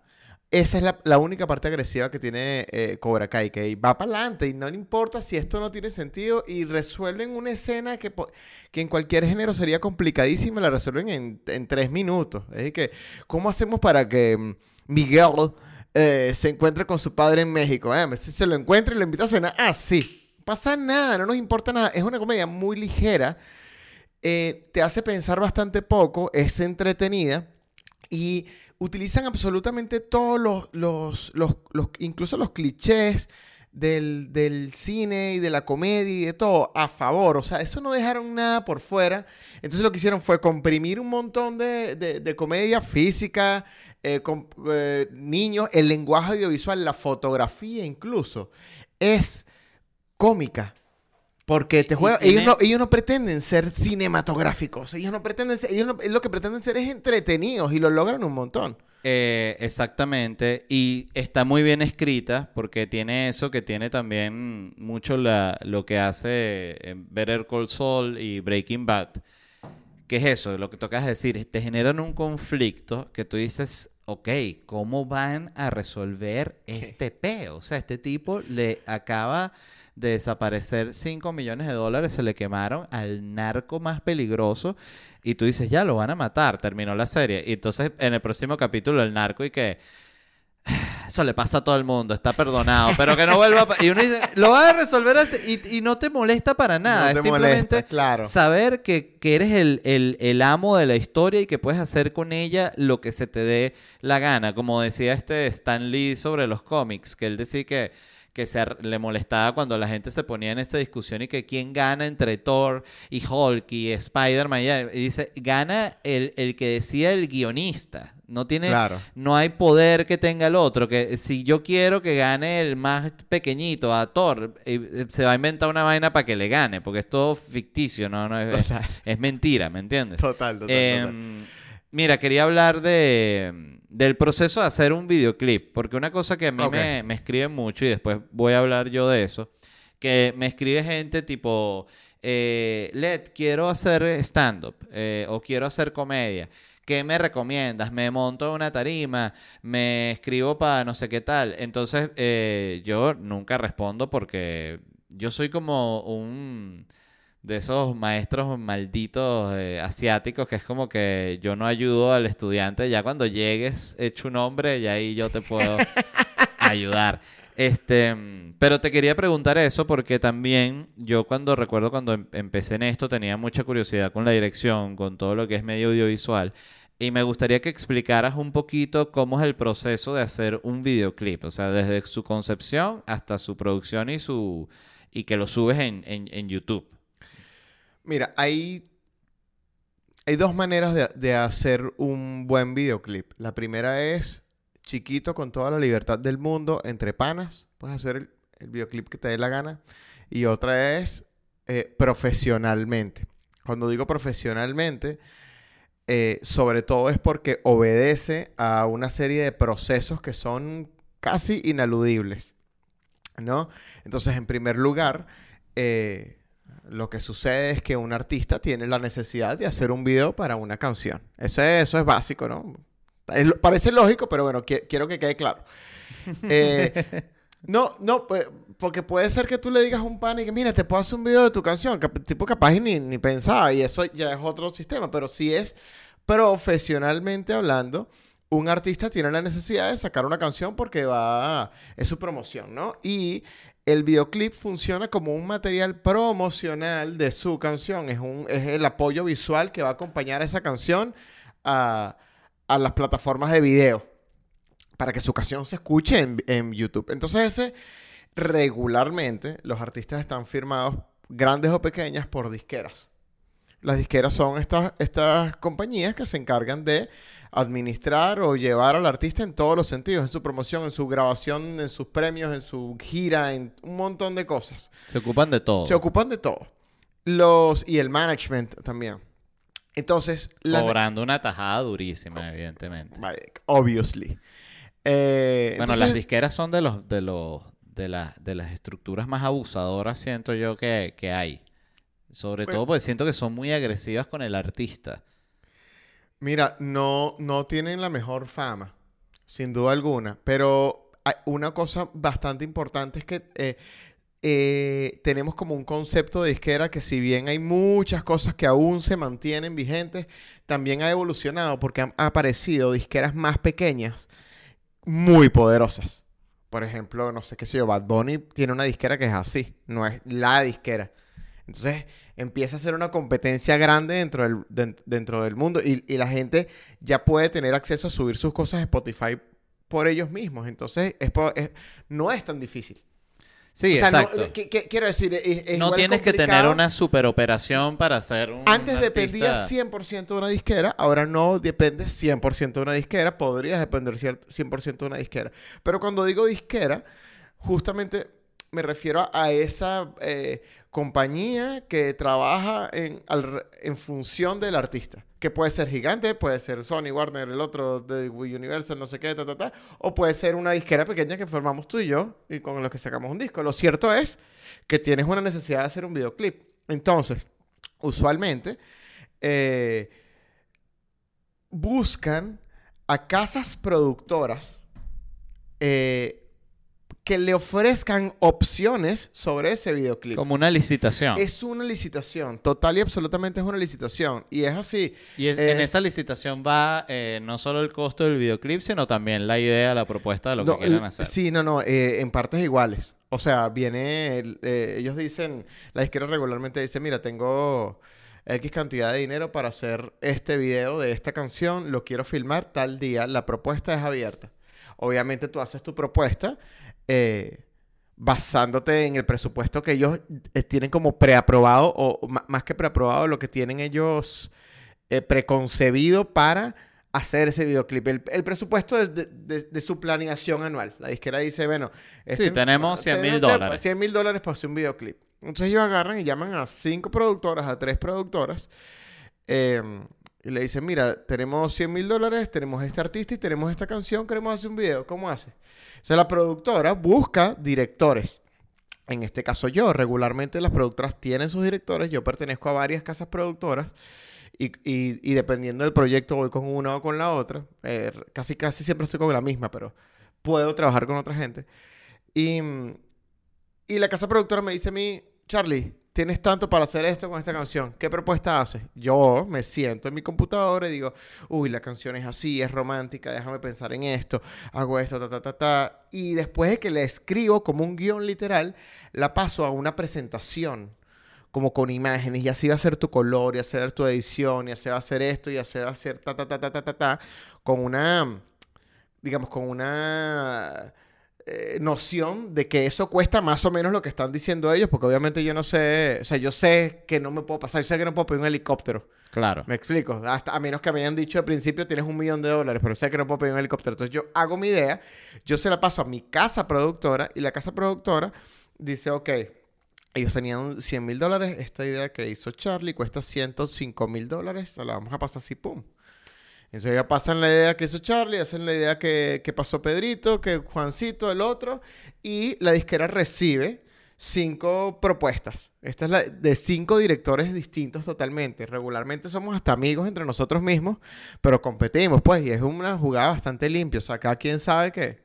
Esa es la, la única parte agresiva que tiene eh, Cobra Kai, que va para adelante y no le importa si esto no tiene sentido y resuelven una escena que, que en cualquier género sería complicadísima, la resuelven en, en tres minutos. Es decir, que, ¿cómo hacemos para que mm, Miguel eh, se encuentre con su padre en México? Eh, si se lo encuentra y lo invita a cenar, ah, sí. Pasa nada, no nos importa nada. Es una comedia muy ligera, eh, te hace pensar bastante poco, es entretenida y utilizan absolutamente todos los, los, los, los- incluso los clichés del, del cine y de la comedia y de todo a favor. O sea, eso no dejaron nada por fuera. Entonces lo que hicieron fue comprimir un montón de, de- comedia física, eh, eh, niños, el lenguaje audiovisual, la fotografía incluso. Es cómica. Porque te Y juega, tiene- ellos, no, ellos no pretenden ser cinematográficos. Ellos no pretenden ser, ellos no- lo que pretenden ser es entretenidos y lo logran un montón. Eh, exactamente, y está muy bien escrita porque tiene eso que tiene también mucho la, lo que hace eh, Better Call Saul y Breaking Bad. ¿Qué es eso? Lo que tocas decir, te generan un conflicto que tú dices, ok, ¿cómo van a resolver este peo? O sea, este tipo le acaba de desaparecer 5 millones de dólares, se le quemaron al narco más peligroso y tú dices, ya lo van a matar, terminó la serie. Y entonces en el próximo capítulo el narco y que... Eso le pasa a todo el mundo, está perdonado, pero que no vuelva a... pa-". Y uno dice, lo vas a resolver así", y, y no te molesta para nada. No es te simplemente molesta, claro. saber que, que eres el, el- el amo de la historia y que puedes hacer con ella lo que se te dé la gana. Como decía este Stan Lee sobre los cómics, que él decía que, que se le molestaba cuando la gente se ponía en esta discusión y que quién gana entre Thor y Hulk y Spider-Man. Y dice, gana el, el que decía el guionista. No tiene, Claro. no hay poder que tenga el otro. Que si yo quiero que gane el más pequeñito a Thor, eh, se va a inventar una vaina para que le gane, porque es todo ficticio, no, no es, es mentira, ¿me entiendes? Total, total, Eh, total. Mira, quería hablar de, del proceso de hacer un videoclip, porque una cosa que a mí me, me escriben mucho, y después voy a hablar yo de eso, que me escribe gente tipo, eh, Led, quiero hacer stand-up eh, o quiero hacer comedia. ¿Qué me recomiendas? Me monto una tarima, me escribo para no sé qué tal. Entonces, eh, yo nunca respondo porque yo soy como un de esos maestros malditos eh, asiáticos que es como que yo no ayudo al estudiante. Ya cuando llegues hecho un hombre, y ahí yo te puedo ayudar. Este, pero te quería preguntar eso porque también yo cuando recuerdo cuando em- empecé en esto tenía mucha curiosidad con la dirección, con todo lo que es medio audiovisual. Y me gustaría que explicaras un poquito cómo es el proceso de hacer un videoclip, o sea, desde su concepción hasta su producción y su y que lo subes en, en, en YouTube. Mira, hay, hay dos maneras de, de hacer un buen videoclip. La primera es chiquito con toda la libertad del mundo, entre panas. Puedes hacer el, videoclip que te dé la gana. Y otra es eh, profesionalmente. Cuando digo profesionalmente, eh, sobre todo es porque obedece a una serie de procesos que son casi inaludibles. ¿No? Entonces, en primer lugar, eh, lo que sucede es que un artista tiene la necesidad de hacer un video para una canción. Eso es, eso es básico, ¿no? Es parece lógico, pero bueno, qui- quiero que quede claro. Eh, no, no, pues, porque puede ser que tú le digas a un pan y que, mira, te puedo hacer un video de tu canción. Tipo capaz ni, ni pensaba, y eso ya es otro sistema, pero si es profesionalmente hablando, un artista tiene la necesidad de sacar una canción porque va, es su promoción, ¿no? Y el videoclip funciona como un material promocional de su canción, es, un, es el apoyo visual que va a acompañar a esa canción a, a las plataformas de video para que su canción se escuche en, en YouTube. Entonces ese regularmente los artistas están firmados, grandes o pequeñas, por disqueras. Las disqueras son estas, estas compañías que se encargan de administrar o llevar al artista en todos los sentidos, en su promoción, en su grabación, en sus premios, en su gira, en un montón de cosas. Se ocupan de todo. Se ocupan de todo. Los, y el management también. Entonces, la- Cobrando una tajada durísima, evidentemente. Obviously. Eh, Bueno, entonces- las disqueras son de los, de los, de la- de las estructuras más abusadoras, siento yo, que, que hay. Sobre todo porque siento que son muy agresivas con el artista. Mira, no, no tienen la mejor fama, sin duda alguna, pero hay una cosa bastante importante es que eh, eh, tenemos como un concepto de disquera que si bien hay muchas cosas que aún se mantienen vigentes, también ha evolucionado porque han aparecido disqueras más pequeñas, muy poderosas. Por ejemplo, no sé qué sé yo, Bad Bunny tiene una disquera que es así, no es la disquera. Entonces empieza a ser una competencia grande dentro del, den- dentro del mundo y, y la gente ya puede tener acceso a subir sus cosas a Spotify por ellos mismos. Entonces es es- no es tan difícil. Sí, O sea, no- exacto. que- que- quiero decir, es, es no tienes que tener una superoperación para hacer un Antes dependía artista- 100% de una disquera, ahora no depende 100% de una disquera, podrías depender cier- 100% de una disquera. Pero cuando digo disquera, justamente me refiero a, a esa eh, compañía que trabaja en, en función del artista. Que puede ser gigante, puede ser Sony, Warner, el otro de Universal, no sé qué, ta, ta, ta. O puede ser una disquera pequeña que formamos tú y yo y con los que sacamos un disco. Lo cierto es que tienes una necesidad de hacer un videoclip. Entonces, usualmente eh, buscan a casas productoras eh, que le ofrezcan opciones sobre ese videoclip. Como una licitación. Es una licitación, total y absolutamente es una licitación. Y es así. y es- en es- esa licitación va eh, no solo el costo del videoclip, sino también la idea, la propuesta de lo No, que quieren l- hacer. Sí, no, no, eh, en partes iguales. O sea, viene, eh, ellos dicen, la disquera regularmente dice, mira, tengo X cantidad de dinero para hacer este video de esta canción, lo quiero filmar tal día, la propuesta es abierta. Obviamente tú haces tu propuesta eh, basándote en el presupuesto que ellos eh, tienen como preaprobado, o más que preaprobado, lo que tienen ellos eh, preconcebido para hacer ese videoclip. El, el presupuesto de, de- de- de su planeación anual. La disquera dice, bueno... Sí, tenemos 100 mil dólares. 100 mil dólares para hacer un videoclip. Entonces ellos agarran y llaman a cinco productoras, a tres productoras, eh, y le dicen, mira, tenemos 100 mil dólares, tenemos este artista y tenemos esta canción, queremos hacer un video. ¿Cómo hace? O sea, la productora busca directores. En este caso yo, regularmente las productoras tienen sus directores, yo pertenezco a varias casas productoras y, y- dependiendo del proyecto voy con una o con la otra. Eh, casi, casi siempre estoy con la misma, pero puedo trabajar con otra gente. Y, y la casa productora me dice a mí, Charlie, tienes tanto para hacer esto con esta canción. ¿Qué propuesta haces? Yo me siento en mi computadora y digo, uy, la canción es así, es romántica, déjame pensar en esto, hago esto, ta, ta, ta, ta. Y después de que la escribo como un guion literal, la paso a una presentación como con imágenes, y así va a ser tu color, y va a ser tu edición, y así va a ser esto, y así va a ser ta, ta, ta, ta, ta, ta, ta, con una, digamos, con una eh, noción de que eso cuesta más o menos lo que están diciendo ellos, porque obviamente yo no sé, o sea, yo sé que no me puedo pasar, yo sé que no puedo pedir un helicóptero. Claro. Me explico. Hasta, a menos que me hayan dicho al principio tienes un millón de dólares, pero sé que no puedo pedir un helicóptero. Entonces yo hago mi idea, yo se la paso a mi casa productora y la casa productora dice, ok, ellos tenían 100 mil dólares, esta idea que hizo Charlie cuesta 105 mil dólares, se la vamos a pasar así, pum. Entonces ya pasan la idea que hizo Charlie, hacen la idea que, que pasó Pedrito, que Juancito, el otro, y la disquera recibe cinco propuestas. Esta es la de cinco directores distintos totalmente. Regularmente somos hasta amigos entre nosotros mismos, pero competimos, pues, y es una jugada bastante limpia. O sea, cada quien sabe que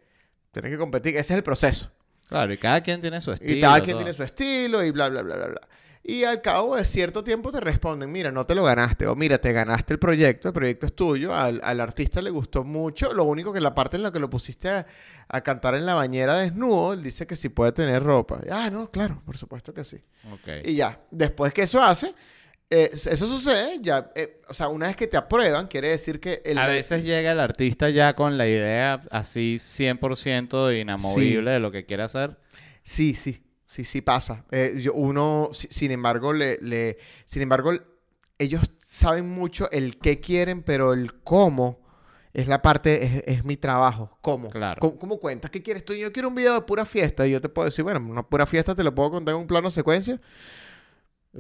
tiene que competir. Ese es el proceso. Claro, y cada quien tiene su estilo. Y cada quien todo. tiene su estilo y bla, bla, bla, bla, bla. Y al cabo de cierto tiempo te responden, mira, no te lo ganaste, o mira, te ganaste el proyecto, el proyecto es tuyo, al, al artista le gustó mucho, lo único que la parte en la que lo pusiste a, a cantar en la bañera desnudo, él dice que sí puede tener ropa. Y, ah, no, claro, por supuesto que sí. Y ya, después que eso hace, eh, eso sucede, ya, eh, o sea, una vez que te aprueban, quiere decir que el... A veces llega el artista ya con la idea así 100% inamovible de lo que quiere hacer. Sí, sí, sí, sí pasa. Eh, yo- uno, si- sin embargo, le, le- sin embargo, ellos saben mucho el qué quieren, pero el cómo es la parte, es, es mi trabajo. ¿Cómo? Claro. ¿Cómo, cómo cuentas? ¿Qué quieres tú? Yo quiero un video de pura fiesta y yo te puedo decir, bueno, una pura fiesta te lo puedo contar en un plano secuencia.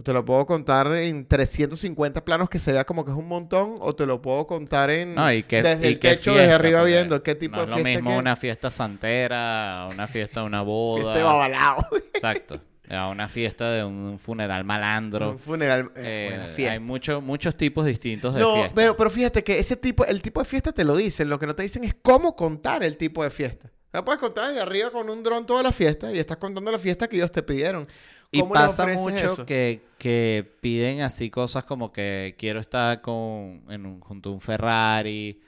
Te lo puedo contar en 350 planos que se vea como que es un montón, o te lo puedo contar en No, y qué, desde y el techo, desde arriba porque viendo qué tipo no de es lo fiesta mismo que- una fiesta santera, una fiesta de una boda. Babalao. Exacto. A una fiesta de un funeral malandro. un funeral, eh, Eh, buena fiesta. hay mucho- muchos tipos distintos de No, fiesta. pero, pero fíjate que ese tipo, el tipo de fiesta te lo dicen. Lo que no te dicen es cómo contar el tipo de fiesta. La puedes contar desde arriba con un dron toda la fiesta y estás contando la fiesta que ellos te pidieron. Y ¿Cómo les pasa mucho que, que piden así cosas como que quiero estar con, en un, junto a un Ferrari.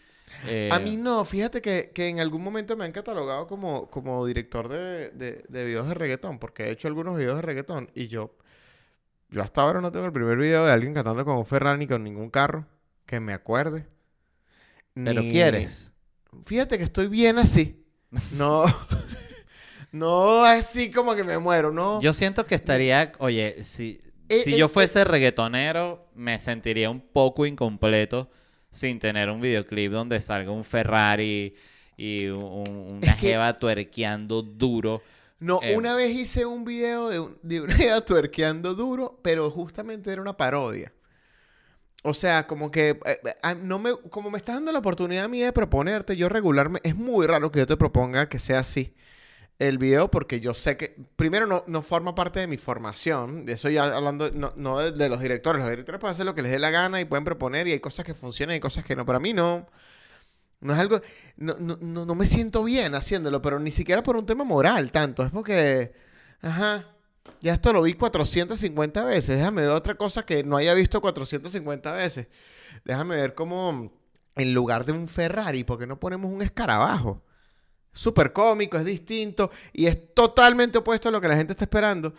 eh, A mí no, fíjate que, que en algún momento me han catalogado como, como director de, de, de videos de reggaetón, porque he hecho algunos videos de reggaetón y yo, yo hasta ahora no tengo el primer video de alguien cantando con un Ferrari ni con ningún carro que me acuerde. Pero Ni- quieres. Fíjate que estoy bien así. No. No así como que me muero, ¿no? Yo siento que estaría, oye, si, Eh, si eh, yo fuese reggaetonero, me sentiría un poco incompleto sin tener un videoclip donde salga un Ferrari y un- una Es que- jeva tuerqueando duro. No, Eh. una vez hice un video de, un- de una idea tuerqueando duro, pero justamente era una parodia. O sea, como que eh, eh, ah, no me, como me estás dando la oportunidad a mí de proponerte, yo regularme, es muy raro que yo te proponga que sea así el video, porque yo sé que, primero, no, no forma parte de mi formación, de eso ya hablando, no, no de, los directores, los directores pueden hacer lo que les dé la gana y pueden proponer, y hay cosas que funcionan y cosas que no, para mí no. No es algo. No, no, no, no me siento bien haciéndolo, pero ni siquiera por un tema moral tanto. Es porque. Ajá. Ya esto lo vi 450 veces. Déjame ver otra cosa que no haya visto 450 veces. Déjame ver cómo. En lugar de un Ferrari, ¿por qué no ponemos un escarabajo? Súper cómico, es distinto y es totalmente opuesto a lo que la gente está esperando.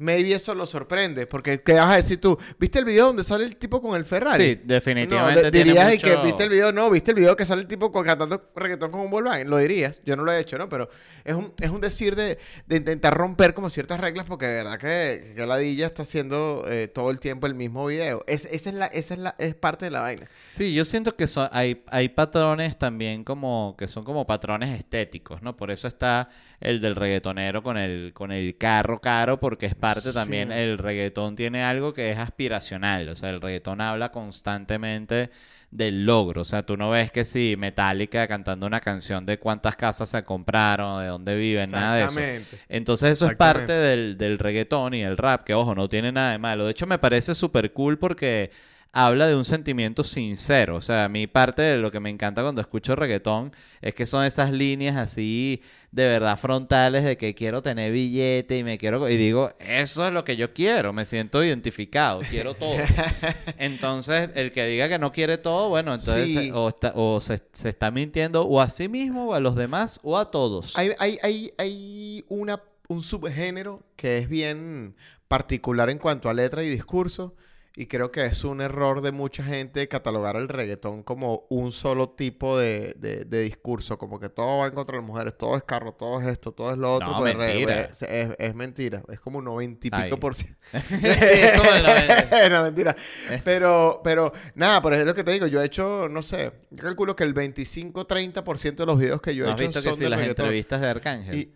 Maybe eso lo sorprende, porque ¿qué vas a decir tú? ¿Viste el video donde sale el tipo con el Ferrari? Sí, definitivamente No, tiene dirías mucho- que viste el video, no, viste el video que sale el tipo cantando reggaetón con un Volkswagen, lo dirías, yo no lo he hecho, ¿no? Pero es un, es un decir de, de intentar romper como ciertas reglas porque de verdad que, que Ladilla está haciendo eh, todo el tiempo el mismo video. Es, esa es la, esa es la, es parte de la vaina. Sí, yo siento que son, hay, hay patrones también como que son como patrones estéticos, ¿no? Por eso está el del reggaetonero con el, con el carro caro, porque es parte también, Sí. el reggaetón tiene algo que es aspiracional, o sea, el reggaetón habla constantemente del logro, o sea, tú no ves que si Metallica cantando una canción de cuántas casas se compraron, de dónde viven, nada de eso. Exactamente. Entonces eso es parte del, del reggaetón y el rap, que ojo, no tiene nada de malo. De hecho, me parece súper cool porque habla de un sentimiento sincero. O sea, a mí parte de lo que me encanta cuando escucho reggaetón es que son esas líneas así de verdad frontales de que quiero tener billete y me quiero... Y digo, eso es lo que yo quiero, me siento identificado, quiero todo. Entonces, el que diga que no quiere todo, bueno, entonces Sí. o, está- o se, se está mintiendo o a sí mismo o a los demás o a todos. Hay, hay, hay, hay una, un subgénero que es bien particular en cuanto a letra y discurso. Y creo que es un error de mucha gente catalogar el reggaetón como un solo tipo de, de- de discurso. Como que todo va en contra de las mujeres, todo es carro, todo es esto, todo es lo otro. No, pues, mentira. Es, es- es mentira. Es como un noventa y pico por ciento. Sí, es como el 90. no, mentira. Pero, pero, nada, por eso es lo que te digo. Yo he hecho, no sé, yo calculo que el 25-30% de los videos que yo he ¿No has hecho que son si de las reggaetón. entrevistas de Arcángel? Y-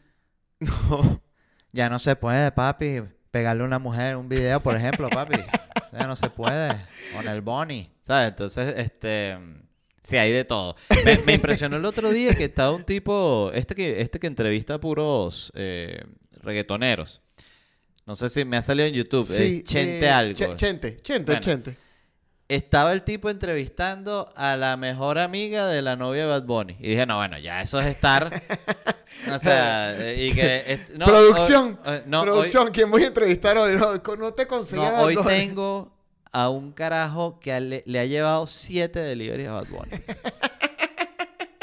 No. Ya no se puede, papi, pegarle a una mujer un video, por ejemplo, papi. Ya no se puede. Con el Bonnie. ¿Sabes? Entonces, este... Sí, hay de todo. Me, me impresionó el otro día que estaba un tipo... Este que, este que entrevista a puros eh, reggaetoneros. No sé si me ha salido en YouTube. Chente eh, algo. Che- Chente, Chente, Bueno. Chente. Estaba el tipo entrevistando a la mejor amiga de la novia de Bad Bunny. Y dije, no, bueno, ya eso es estar... O sea, eh, y que... no, producción, hoy- no, hoy- producción, ¿quién voy a entrevistar hoy? No, no te No, conseguía hoy tengo a un carajo que le, le ha llevado siete deliveries a Bad Bunny.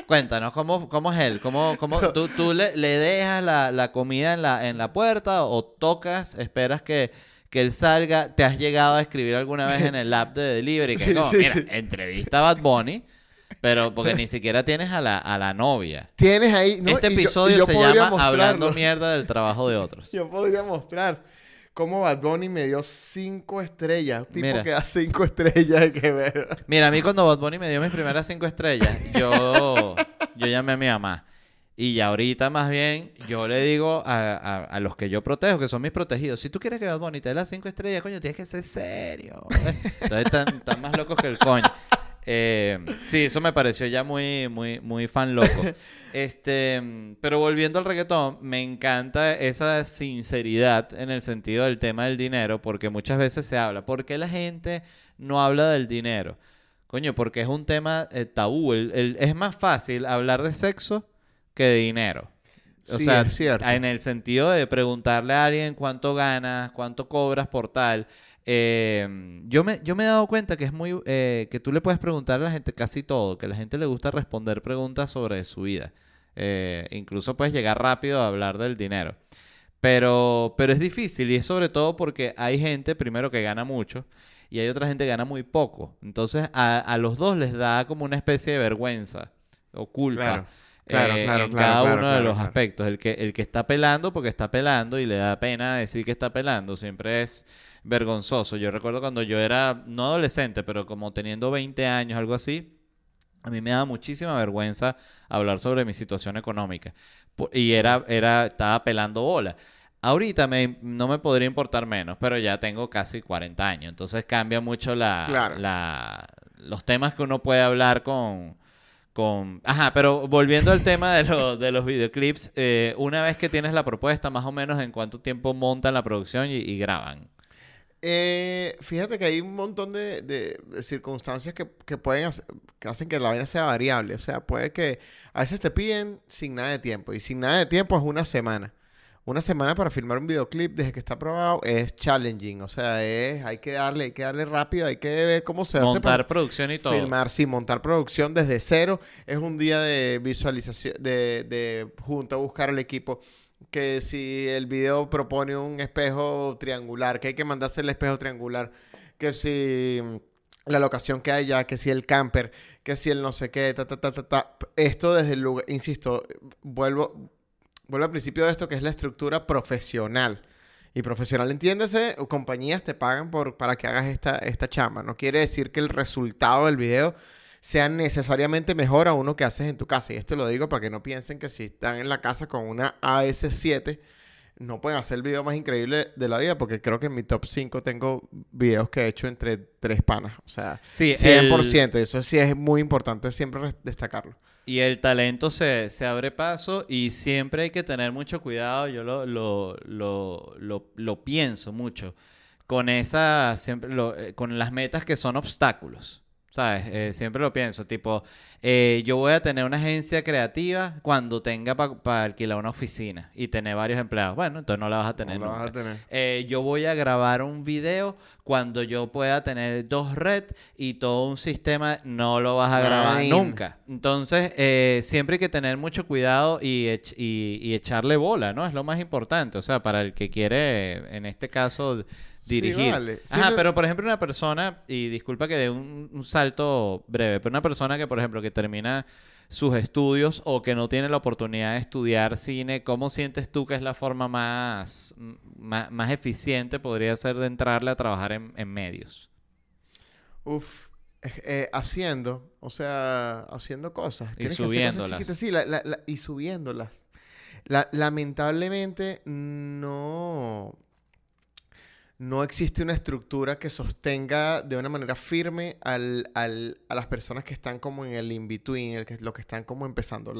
Cuéntanos, ¿cómo, cómo es él? ¿Cómo, cómo, ¿Tú, tú le, le dejas la, la comida en la, en la puerta o tocas, esperas que, que él salga? ¿Te has llegado a escribir alguna vez en el app de delivery? Que Sí, sí, mira, sí. entrevista a Bad Bunny, pero porque ni siquiera tienes a la, a la novia. Tienes ahí. no, este yo- episodio yo se llama mostrarlo. Hablando mierda del trabajo de otros. Yo podría mostrar cómo Bad Bunny me dio cinco estrellas. Un tipo Mira. que da cinco estrellas hay que ver. Mira, a mí cuando Bad Bunny me dio mis primeras cinco estrellas, yo, yo llamé a mi mamá. Y ya ahorita más bien yo le digo a, a- los que yo protejo, que son mis protegidos, si tú quieres que Bad Bunny te las cinco estrellas, coño, tienes que ser serio. Entonces están, más locos que el coño. Eh, sí, eso me pareció ya muy, muy, muy fan loco. Este, pero volviendo al reggaetón, me encanta esa sinceridad en el sentido del tema del dinero, porque muchas veces se habla. ¿Por qué la gente no habla del dinero? Coño, porque es un tema eh, tabú. El- es más fácil hablar de sexo que de dinero. O Sí, sea, es cierto. en el sentido de preguntarle a alguien cuánto ganas, cuánto cobras por tal. Eh, yo, me, yo me he dado cuenta que es muy eh, que tú le puedes preguntar a la gente casi todo, que a la gente le gusta responder preguntas sobre su vida. Eh, incluso puedes llegar rápido a hablar del dinero. Pero, pero es difícil y es sobre todo porque hay gente, primero, que gana mucho y hay otra gente que gana muy poco. Entonces, a, a los dos les da como una especie de vergüenza o culpa. Claro. Claro, eh, claro, en claro, cada uno de los aspectos. El que, el que está pelando porque está pelando y le da pena decir que está pelando, siempre es vergonzoso. Yo recuerdo cuando yo era, no adolescente, pero como teniendo 20 años, algo así, a mí me daba muchísima vergüenza hablar sobre mi situación económica. Y era, era, estaba pelando bola. Ahorita me, no me podría importar menos, pero ya tengo casi 40 años. Entonces cambia mucho la, Claro. la- los temas que uno puede hablar con, Ajá, pero volviendo al tema de, lo- de los videoclips, eh, una vez que tienes la propuesta, más o menos en cuánto tiempo montan la producción y, graban. Eh, fíjate que hay un montón de, de- de circunstancias que, que pueden hacer- que hacen que la vaina sea variable. O sea, puede que a veces te piden sin nada de tiempo. Y sin nada de tiempo es una semana. Una semana para filmar un videoclip desde que está aprobado es challenging. O sea, es, hay que darle, hay que darle rápido, hay que ver cómo se hace para Montar producción y todo. filmar, sí, montar producción desde cero. Es un día de visualización, de, de junta, buscar el equipo. Que si el video propone un espejo triangular, que hay que mandarse el espejo triangular. Que si la locación que hay ya, que si el camper, que si el no sé qué, ta, ta, ta, ta, ta. Esto desde el lugar, insisto, vuelvo, vuelvo al principio de esto, que es la estructura profesional. Y profesional, entiéndase, compañías te pagan por, para que hagas esta, esta chamba. No quiere decir que el resultado del video sea necesariamente mejor a uno que haces en tu casa. Y esto lo digo para que no piensen que si están en la casa con una AS7, no pueden hacer el video más increíble de la vida, porque creo que en mi top 5 tengo videos que he hecho entre tres panas. O sea, Sí, 100%. Y eso sí es muy importante siempre destacarlo. Y el talento se, se abre paso y siempre hay que tener mucho cuidado. Yo lo, lo, lo, lo, pienso mucho con esa, siempre eh, con las metas que son obstáculos. ¿Sabes? Eh, siempre lo pienso, tipo, eh, yo voy a tener una agencia creativa cuando tenga para alquilar una oficina y tener varios empleados. Bueno, entonces no la vas a tener No la vas a tener. Eh, yo voy a grabar un video cuando yo pueda tener dos red y todo un sistema, no lo vas a grabar nunca. Entonces, eh, siempre hay que tener mucho cuidado y, ech- y- y echarle bola, ¿no? Es lo más importante. O sea, para el que quiere, en este caso, Sí, dirigir. vale. Sí, Ajá, no- pero por ejemplo, una persona, y disculpa que dé un, un salto breve, pero una persona que, por ejemplo, que termina sus estudios o que no tiene la oportunidad de estudiar cine, ¿cómo sientes tú que es la forma más, más, más eficiente podría ser de entrarle a trabajar en, en medios? Uf, eh, haciendo, o sea, haciendo cosas. Y Tienes que hacer subiéndolas. sí, la- la- la- y subiéndolas. La- lamentablemente no, no existe una estructura que sostenga de una manera firme al, al- a las personas que están como en el in-between, el que, lo que están como empezando.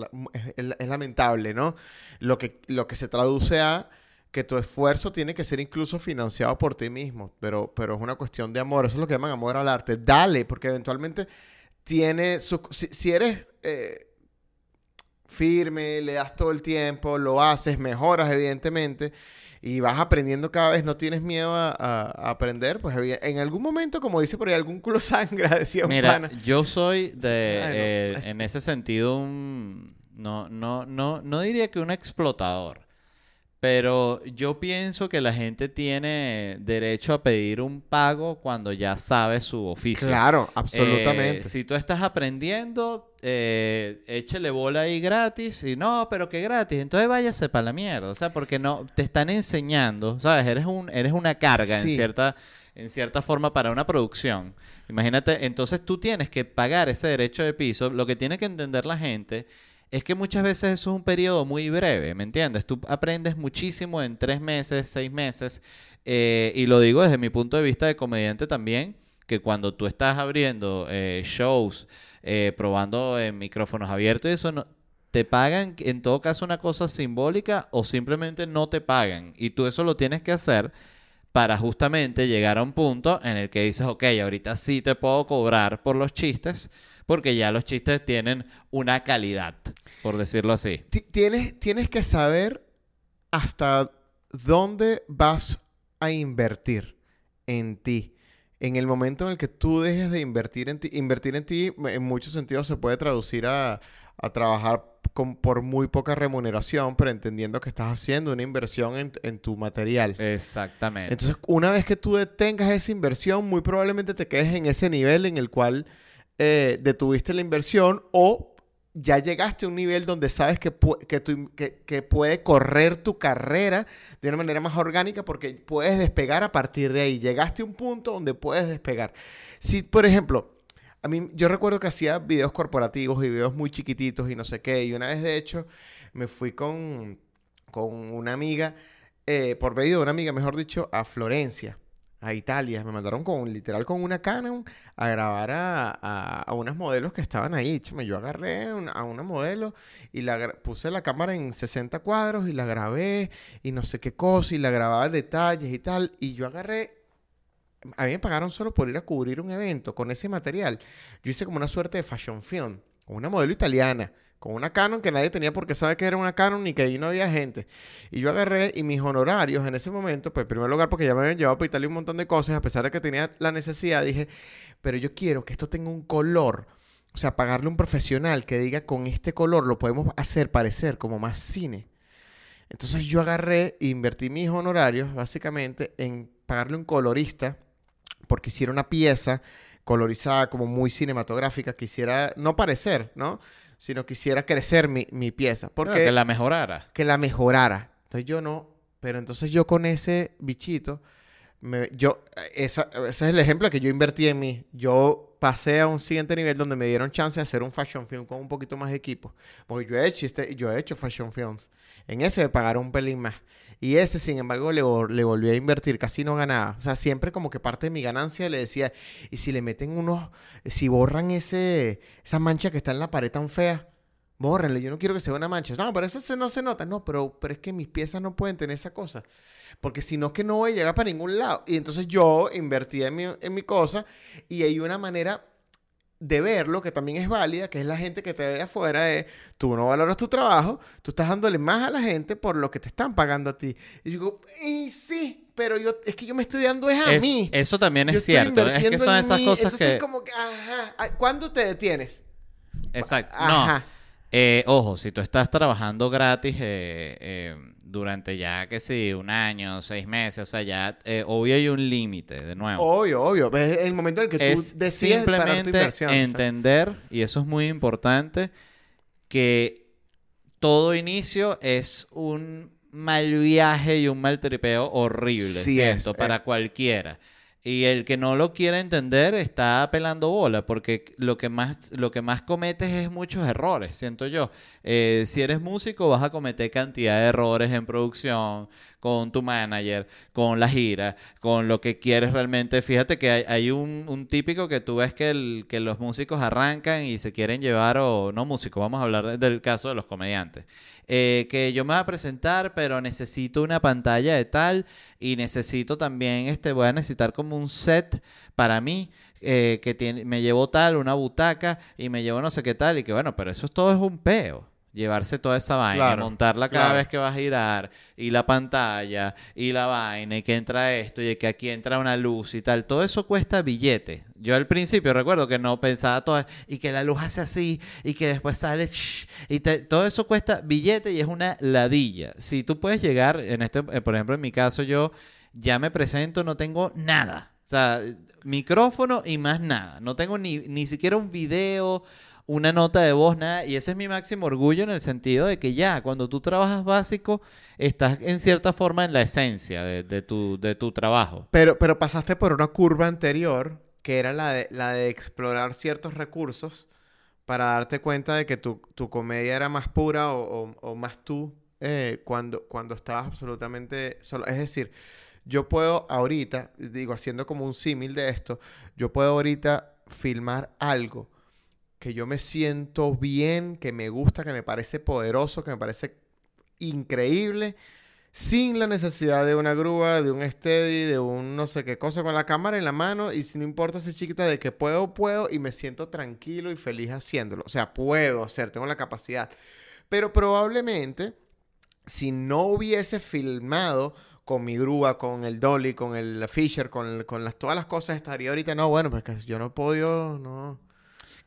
Es, lamentable, ¿no? Lo que, lo que se traduce a que tu esfuerzo tiene que ser incluso financiado por ti mismo, pero, pero es una cuestión de amor, eso es lo que llaman amor al arte. Dale, porque eventualmente tiene. Si, si eres eh, firme, le das todo el tiempo, lo haces, mejoras evidentemente, y vas aprendiendo cada vez, no tienes miedo a, a- a aprender, pues en algún momento, como dice por ahí, algún culo sangra, decía Mira, yo soy de, eh, en ese sentido, un, no, no, no, no diría que un explotador, pero yo pienso que la gente tiene derecho a pedir un pago cuando ya sabe su oficio. Claro, Eh, absolutamente. si tú estás aprendiendo, eh, échele bola ahí gratis. Y no, pero que gratis. Entonces váyase para la mierda. O sea, porque no te están enseñando, ¿sabes? Eres un, eres una carga Sí. en cierta, en cierta forma para una producción. Imagínate, entonces tú tienes que pagar ese derecho de piso. Lo que tiene que entender la gente es que muchas veces eso es un periodo muy breve, ¿me entiendes? Tú aprendes muchísimo en tres meses, seis meses, eh, y lo digo desde mi punto de vista de comediante también, que cuando tú estás abriendo eh, shows, eh, probando micrófonos abiertos eso, no, te pagan en todo caso una cosa simbólica o simplemente no te pagan, y tú eso lo tienes que hacer para justamente llegar a un punto en el que dices, ok, ahorita sí te puedo cobrar por los chistes, porque ya los chistes tienen una calidad, por decirlo así. Ti- Tienes, tienes que saber hasta dónde vas a invertir en ti. En el momento en el que tú dejes de invertir en ti, invertir en ti en muchos sentidos se puede traducir a, a trabajar con- por muy poca remuneración, pero entendiendo que estás haciendo una inversión en, en tu material. Exactamente. Entonces, una vez que tú detengas esa inversión, muy probablemente te quedes en ese nivel en el cual eh, detuviste la inversión o ya llegaste a un nivel donde sabes que, que puede correr tu carrera de una manera más orgánica porque puedes despegar a partir de ahí. Llegaste a un punto donde puedes despegar. Si, por ejemplo, a mí, yo recuerdo que hacía videos corporativos y videos muy chiquititos y no sé qué. Y una vez, de hecho, me fui con, con una amiga, eh, por medio de una amiga, mejor dicho, a Florencia, a Italia. Me mandaron con, literal, con una Canon a grabar a, a, a unas modelos que estaban ahí. Chamo, yo agarré una- a una modelo y la puse la cámara en 60 cuadros y la grabé y no sé qué cosa y la grababa detalles y tal. Y yo agarré a mí me pagaron solo por ir a cubrir un evento con ese material. Yo hice como una suerte de fashion film, con una modelo italiana, con una Canon que nadie tenía porque sabe que era una Canon ni que ahí no había gente. Y yo agarré y mis honorarios en ese momento, pues en primer lugar porque ya me habían llevado para Italia un montón de cosas, a pesar de que tenía la necesidad, dije, pero yo quiero que esto tenga un color. O sea, pagarle un profesional que diga con este color lo podemos hacer parecer como más cine. Entonces yo agarré e invertí mis honorarios básicamente en pagarle un colorista porque hiciera una pieza colorizada como muy cinematográfica, quisiera no parecer, ¿no? Sino quisiera crecer mi, mi pieza. Porque Claro, que la mejorara. que la mejorara. Entonces yo no, pero entonces yo con ese bichito, me- yo, esa, ese es el ejemplo que yo invertí en mí. Yo pasé a un siguiente nivel donde me dieron chance de hacer un fashion film con un poquito más de equipo. Porque yo he hecho, este, yo he hecho fashion films. En ese me pagaron un pelín más. Y ese, sin embargo, le, le volví a invertir, casi no ganaba. O sea, siempre como que parte de mi ganancia le decía, y si le meten unos, si borran ese, esa mancha que está en la pared tan fea, bórrenle, yo no quiero que se vea una mancha. No, pero eso se- no se nota. No, pero, pero es que mis piezas no pueden tener esa cosa. Porque si no es que no voy a llegar para ningún lado. Y entonces yo invertí en mi, en mi cosa y hay una manera de verlo que también es válida, que es la gente que te ve de afuera, de tú no valoras tu trabajo, tú estás dándole más a la gente por lo que te están pagando a ti. Y digo, y sí, pero yo, es que yo me estoy dando es a Es- mí. eso también es cierto. Es que son esas mí. cosas Entonces, que... como que, ajá, ¿cuándo te detienes? Exacto. Ajá. No. Eh, ojo, si tú estás trabajando gratis eh, eh, durante ya, que sí, un año, seis meses, o sea, ya, obvio hay un límite, de nuevo. Obvio, obvio. Es el momento en el que tú es decides parar tu simplemente inversión. exacto. entender, y eso es muy importante, que todo inicio es un mal viaje y un mal tripeo horrible, Sí siento, es, para cualquiera. Y el que no lo quiere entender está pelando bola, porque lo que más, lo que más cometes es muchos errores, siento yo. Eh, si eres músico, vas a cometer cantidad de errores en producción, con tu manager, con la gira, con lo que quieres realmente. Fíjate que hay, un, un típico que tú ves que, el- que los músicos arrancan y se quieren llevar, o no músicos, vamos a hablar de- del caso de los comediantes. Eh, que yo me voy a presentar, pero necesito una pantalla de tal y necesito también, este, voy a necesitar como un set para mí. eh, que tiene, me llevo tal, una butaca y me llevo no sé qué tal y que bueno, pero eso todo es un peo. Llevarse toda esa vaina, Claro, montarla cada claro. vez que vas a girar, y la pantalla, y la vaina, y que entra esto, y que aquí entra una luz y tal. Todo eso cuesta billete. Yo al principio recuerdo que no pensaba todo, y que la luz hace así, y que después sale, shh, y te- todo eso cuesta billete y es una ladilla. Si tú puedes llegar, en este, eh, por ejemplo, en mi caso, yo ya me presento, no tengo nada. O sea, micrófono y más nada. No tengo ni, ni siquiera un video, una nota de voz, nada. Y ese es mi máximo orgullo en el sentido de que ya, cuando tú trabajas básico, estás en cierta forma en la esencia de, de tu, de tu trabajo. Pero, pero pasaste por una curva anterior, que era la de, la de explorar ciertos recursos para darte cuenta de que tu, tu comedia era más pura o, o- más tú eh, cuando, cuando estabas absolutamente solo. Es decir, yo puedo ahorita, digo, haciendo como un símil de esto, yo puedo ahorita filmar algo que yo me siento bien, que me gusta, que me parece poderoso, que me parece increíble, sin la necesidad de una grúa, de un steady, de un no sé qué cosa con la cámara en la mano y si no importa si chiquita de que puedo, puedo y me siento tranquilo y feliz haciéndolo. O sea, puedo hacer, tengo la capacidad. Pero probablemente si no hubiese filmado con mi grúa, con el dolly, con el Fisher, con, el- con las, todas las cosas, estaría ahorita, no, bueno, porque yo no he no.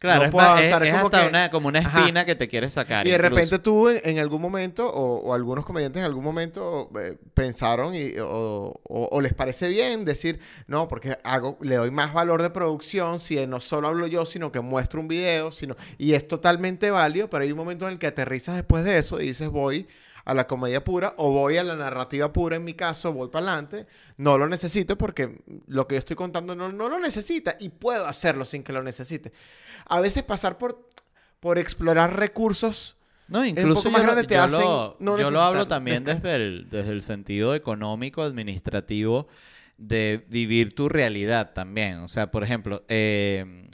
Claro, no es, puedo más- es- avanzar, es como hasta que- una, como una Ajá. espina que te quieres sacar. Y de incluso. repente tú en, en algún momento, o, o algunos comediantes en algún momento eh, pensaron y, o, o- o les parece bien decir, no, porque hago, le doy más valor de producción si no solo hablo yo, sino que muestro un video, sino, y es totalmente válido, pero hay un momento en el que aterrizas después de eso y dices, voy a la comedia pura o voy a la narrativa pura, en mi caso, voy para adelante, no lo necesito porque lo que yo estoy contando no, no lo necesita y puedo hacerlo sin que lo necesite. A veces pasar por, por explorar recursos No, incluso más yo, te yo hacen lo, no yo lo hablo también desde el, desde el sentido económico, administrativo, de vivir tu realidad también. O sea, por ejemplo, eh,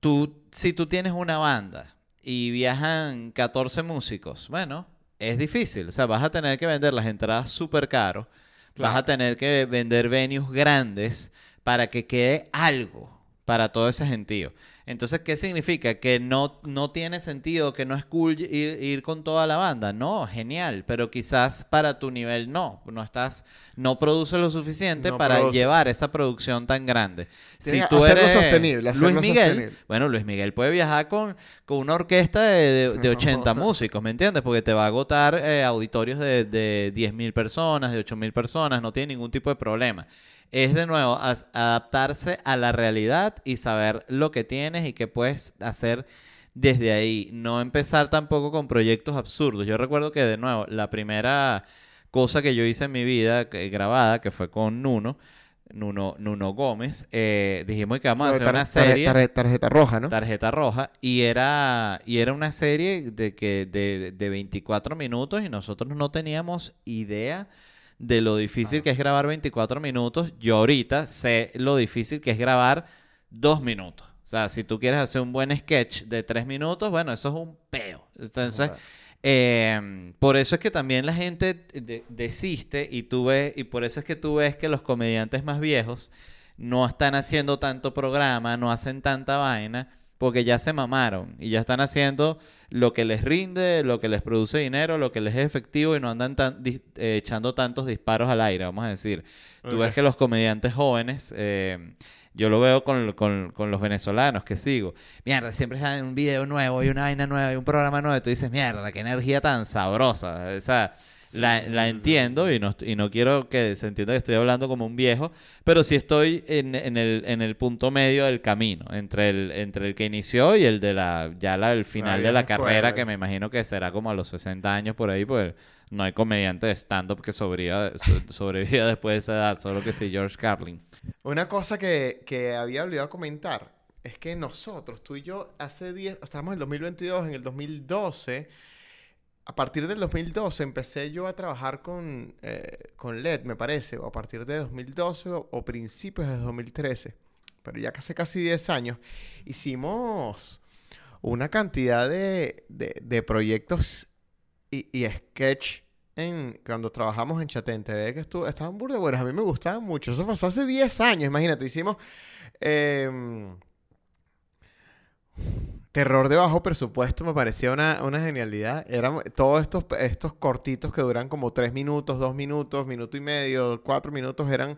tú, si tú tienes una banda y viajan 14 músicos, bueno, es difícil. O sea, vas a tener que vender las entradas súper caro. Vas a tener que vender venues grandes para que quede algo para todo ese gentío. Entonces, ¿qué significa? Que no, no tiene sentido, que no es cool ir, ir con toda la banda. No, genial, pero quizás para tu nivel no. No estás, no produces lo suficiente No para produces. llevar esa producción tan grande. Si Tienes tú eres sostenible, Luis Miguel, sostenible. bueno, Luis Miguel puede viajar con, con una orquesta de, de, de 80 músicos, ¿me entiendes? Porque te va a agotar eh, auditorios de, de 10.000 personas, de 8.000 personas, no tiene ningún tipo de problema. Es de nuevo adaptarse a la realidad y saber lo que tienes y qué puedes hacer desde ahí. No empezar tampoco con proyectos absurdos. Yo recuerdo que de nuevo, la primera cosa que yo hice en mi vida que- grabada, que fue con Nuno, Nuno, Nuno Gómez, eh, dijimos que vamos a hacer una serie tar- tarjeta roja, ¿no? tarjeta roja y era y era una serie de que de, de 24 minutos y nosotros no teníamos idea de lo difícil que es grabar 24 minutos. Yo ahorita sé lo difícil que es grabar dos minutos. O sea, si tú quieres hacer un buen sketch de tres minutos, bueno, eso es un peo. Entonces, eh, por eso es que también la gente de- desiste y tú ves, y por eso es que tú ves que los comediantes más viejos no están haciendo tanto programa, no hacen tanta vaina, porque ya se mamaron y ya están haciendo lo que les rinde, lo que les produce dinero, lo que les es efectivo y no andan tan, eh, echando tantos disparos al aire, vamos a decir. Tú ves que los comediantes jóvenes, eh, yo lo veo con, con- con los venezolanos que sigo. Mierda, siempre sale un video nuevo y una vaina nueva y un programa nuevo. Y tú dices, mierda, qué energía tan sabrosa. O sea, la, la entiendo y no, y no quiero que se entienda que estoy hablando como un viejo, pero sí estoy en, en el, en el punto medio del camino, entre el, entre el que inició y el de la, ya la, el final de la carrera, que me imagino que será como a los 60 años por ahí, pues no hay comediante de stand-up que sobreviva, so- sobreviva después de esa edad, solo que sí George Carlin. Una cosa que, que había olvidado comentar es que nosotros, tú y yo, hace 10, estábamos en el 2022, en el 2012, a partir del 2012 empecé yo a trabajar con, eh, con LED, me parece, o a partir de 2012 o, o principios de 2013, pero ya hace casi 10 años, hicimos una cantidad de, de, de proyectos y, y sketch en, cuando trabajamos en Chatén TV, que estuvo, estaban burda de buenos, a mí me gustaban mucho. Eso pasó hace 10 años, imagínate, hicimos em, Terror de bajo presupuesto, me parecía una, una genialidad. Eran todos estos, estos cortitos que duran como 3 minutos, 2 minutos, minuto y medio, 4 minutos, eran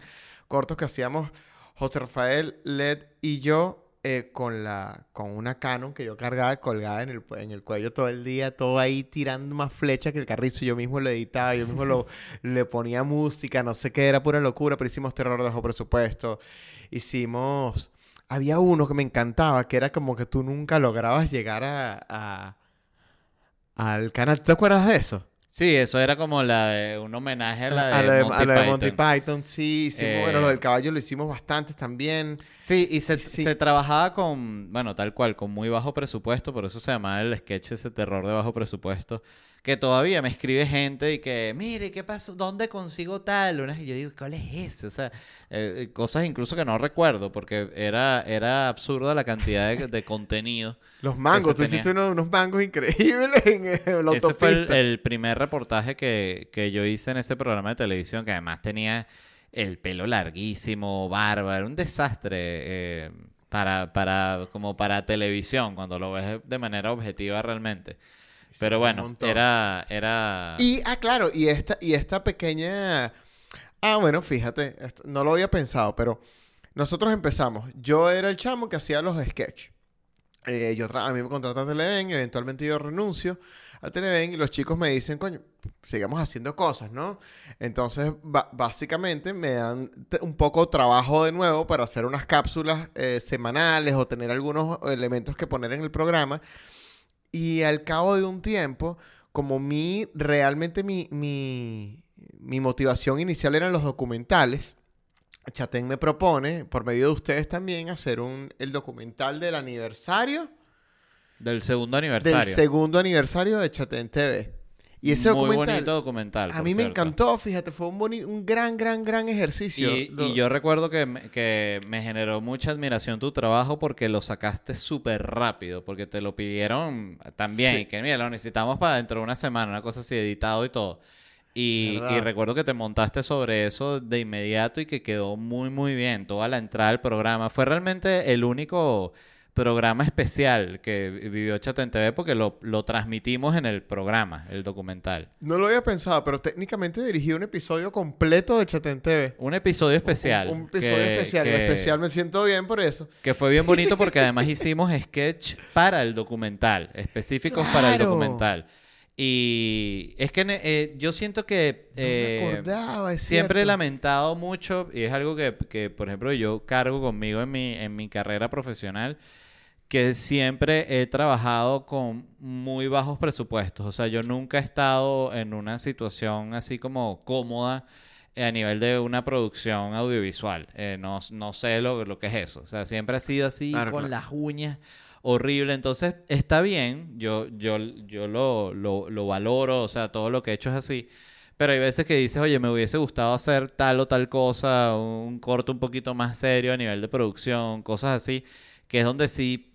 cortos que hacíamos José Rafael, Led y yo eh, con, la, con una Canon que yo cargaba colgada en el, en el cuello todo el día, todo ahí tirando más flecha que el carrizo. Yo mismo lo editaba, yo mismo lo, le ponía música, no sé qué, era pura locura, pero hicimos terror de bajo presupuesto. Hicimos... Había uno que me encantaba, que era como que tú nunca lograbas llegar a, a- al canal. ¿Te acuerdas de eso? Sí, eso era como la de un homenaje a la de, a lo de, Monty, a lo de Python. Monty Python, sí. hicimos- Eh, bueno, lo del caballo lo hicimos bastantes también. Sí, y se, Sí. se trabajaba con, bueno, tal cual, con muy bajo presupuesto, por eso se llamaba el sketch ese terror de bajo presupuesto, que todavía me escribe gente y que, mire, ¿qué pasó? ¿Dónde consigo tal? Una- Y yo digo, ¿cuál es ese? O sea, eh, eh, cosas incluso que no recuerdo, porque era, era absurda la cantidad de, de contenido. Los mangos, tú hiciste tenía. unos, unos mangos increíbles en eh, la Ese fue el, autopista. el primer reportaje que, que yo hice en ese programa de televisión, que además tenía el pelo larguísimo, barba, era un desastre eh, para, para, como para televisión, cuando lo ves de manera objetiva realmente. Pero bueno, era, era... Y, ah, claro, y esta, y esta pequeña... Ah, bueno, fíjate, esto- no lo había pensado, pero nosotros empezamos. Yo era el chamo que hacía los sketches. eh, yo a mí me contrata a Televen, eventualmente yo renuncio a Televen y los chicos me dicen, coño, sigamos haciendo cosas, ¿no? Entonces, básicamente me dan un poco trabajo de nuevo para hacer unas cápsulas eh, semanales o tener algunos elementos que poner en el programa. Y al cabo de un tiempo, como mi, realmente mi, mi, mi motivación inicial eran los documentales, Chatén me propone, por medio de ustedes también, hacer un, el documental del aniversario, Del segundo del aniversario. segundo aniversario de Chatén TV. Y ese Muy documental, bonito documental. a mí me cierto. encantó, fíjate, fue un, boni- un gran, gran, gran ejercicio. Y, Lo- y yo recuerdo que me, que me generó mucha admiración tu trabajo porque lo sacaste súper rápido, porque te lo pidieron también, Sí. y que mira, lo necesitamos para dentro de una semana, una cosa así, editado y todo. Y, y recuerdo que te montaste sobre eso de inmediato y que quedó muy, muy bien. Toda la entrada al programa. Fue realmente el único programa especial que vivió Chat en TV porque lo, lo transmitimos en el programa, el documental. No lo había pensado, pero técnicamente dirigí un episodio completo de Chatén TV. Un episodio especial. Un, un episodio que- especial, que- especial. Me siento bien por eso. Que fue bien bonito porque además hicimos sketch para el documental, específicos para el ¡Claro! documental. Y es que eh, yo siento que No eh, acordaba, es siempre he lamentado mucho, y es algo que, que, por ejemplo, yo cargo conmigo en mi, en mi carrera profesional, que siempre he trabajado con muy bajos presupuestos. O sea, yo nunca he estado en una situación así como cómoda eh, a nivel de una producción audiovisual. Eh, no, no sé lo, lo que es eso. O sea, siempre ha sido así Claro, con claro. las uñas horrible. Entonces, está bien. Yo, yo, yo lo, lo, lo valoro. O sea, todo lo que he hecho es así. Pero hay veces que dices, oye, me hubiese gustado hacer tal o tal cosa, un corto un poquito más serio a nivel de producción, cosas así, que es donde sí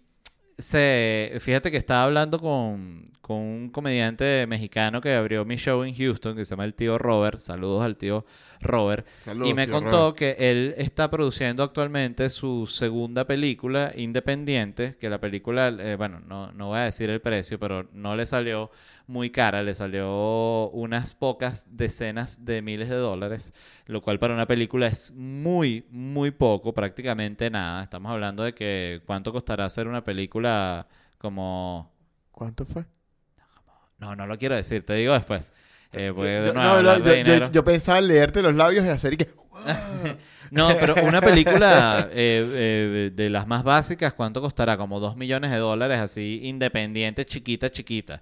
se... Fíjate que estaba hablando con, con un comediante mexicano que abrió mi show en Houston, que se llama el tío Robert. Saludos al tío Robert. Saludos, y me contó Robert. que él está produciendo actualmente su segunda película independiente, que la película, eh, bueno, no, no voy a decir el precio, pero no le salió muy cara, le salió unas pocas decenas de miles de dólares, lo cual para una película es muy, muy poco, prácticamente nada. Estamos hablando de que cuánto costará hacer una película como... ¿Cuánto fue? No, no lo quiero decir, te digo después. Eh, de Yo- no, yo, yo- dinero. yo pensaba en leerte los labios y hacer y que... No, pero una película eh, eh, de las más básicas, ¿cuánto costará? Como dos millones de dólares, así, independiente, chiquita, chiquita.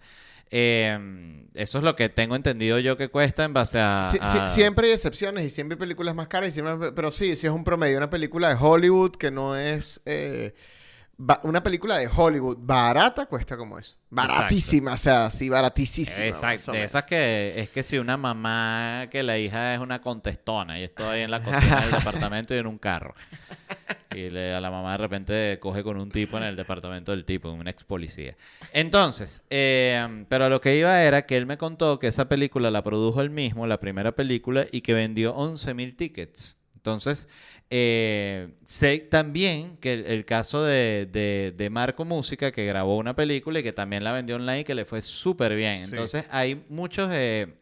Eh, eso es lo que tengo entendido yo que cuesta en base a... Sí- sí- a- siempre hay excepciones y siempre hay películas más caras y siempre- pero sí, sí es un promedio. Una película de Hollywood que no es... una película de Hollywood barata cuesta como eso. Baratísima, o sea, sí, baratísima. Exacto, de esas que es que si una mamá que la hija es una contestona y estoy ahí en la cocina del departamento y en un carro. Y le- a la mamá de repente coge con un tipo en el departamento del tipo, un ex policía. Entonces, eh, pero lo que iba era que él me contó que esa película la produjo él mismo, la primera película, y que vendió 11 mil tickets. Entonces, eh, sé también que el, el caso de, de- de Marco Música, que grabó una película y que también la vendió online y que le fue súper bien. Sí. Entonces, hay muchos eh,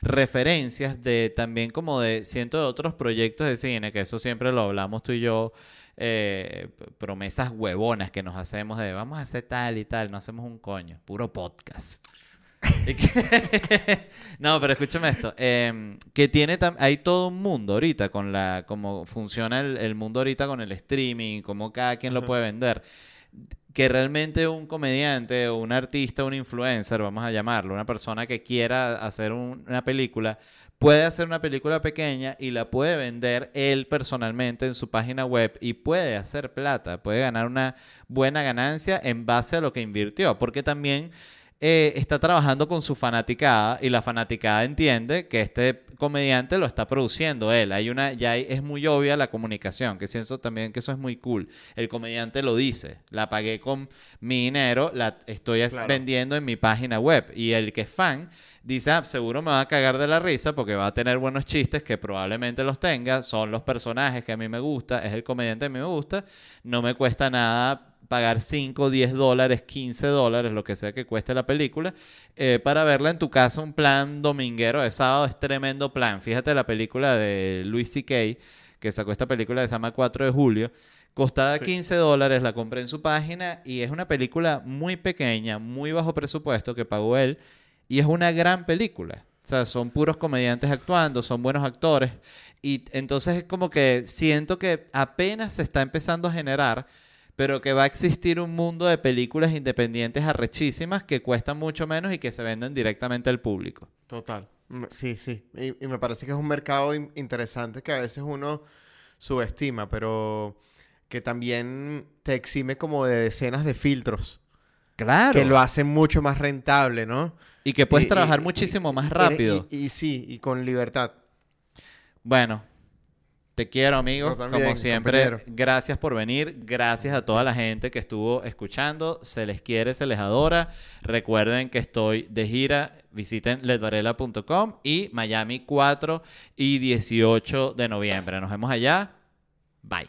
referencias de también como de cientos de otros proyectos de cine, que eso siempre lo hablamos tú y yo, eh, promesas huevonas que nos hacemos de vamos a hacer tal y tal, no hacemos un coño, puro podcast. No, pero escúchame esto. eh, que tiene hay todo un mundo ahorita con la cómo funciona el, el mundo ahorita con el streaming, cómo cada quien lo Ajá. puede vender. Que realmente un comediante o un artista, un influencer, vamos a llamarlo, una persona que quiera hacer un- una película, puede hacer una película pequeña y la puede vender él personalmente en su página web y puede hacer plata, puede ganar una buena ganancia en base a lo que invirtió, porque también eh, está trabajando con su fanaticada y la fanaticada entiende que este comediante lo está produciendo él. Hay una, ya hay- es muy obvia la comunicación, que siento también que eso es muy cool. El comediante lo dice, la pagué con mi dinero, la estoy Claro. vendiendo en mi página web. Y el que es fan dice, ah, seguro me va a cagar de la risa porque va a tener buenos chistes que probablemente los tenga, son los personajes que a mí me gusta, es el comediante que a mí me gusta, no me cuesta nada pagar 5, 10 dólares, 15 dólares, lo que sea que cueste la película, eh, para verla en tu casa, un plan dominguero de sábado, es tremendo plan. Fíjate la película de Louis C.K., que sacó esta película que se llama 4 de julio. Costaba Sí. 15 dólares, la compré en su página y es una película muy pequeña, muy bajo presupuesto que pagó él y es una gran película. O sea, son puros comediantes actuando, son buenos actores. Y entonces es como que siento que apenas se está empezando a generar, pero que va a existir un mundo de películas independientes arrechísimas que cuestan mucho menos y que se venden directamente al público. Total. Sí, sí. Y, y me parece que es un mercado in- interesante que a veces uno subestima, pero que también te exime como de decenas de filtros. Claro. Que lo hacen mucho más rentable, ¿no? Y que puedes Y- trabajar y- muchísimo más rápido. Y sí, y con libertad. Bueno, te quiero, amigo. También, Como siempre, compañero. gracias por venir. Gracias a toda la gente que estuvo escuchando. Se les quiere, se les adora. Recuerden que estoy de gira. Visiten ledvarela.com y Miami 4 y 18 de noviembre. Nos vemos allá. Bye.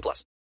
18 plus.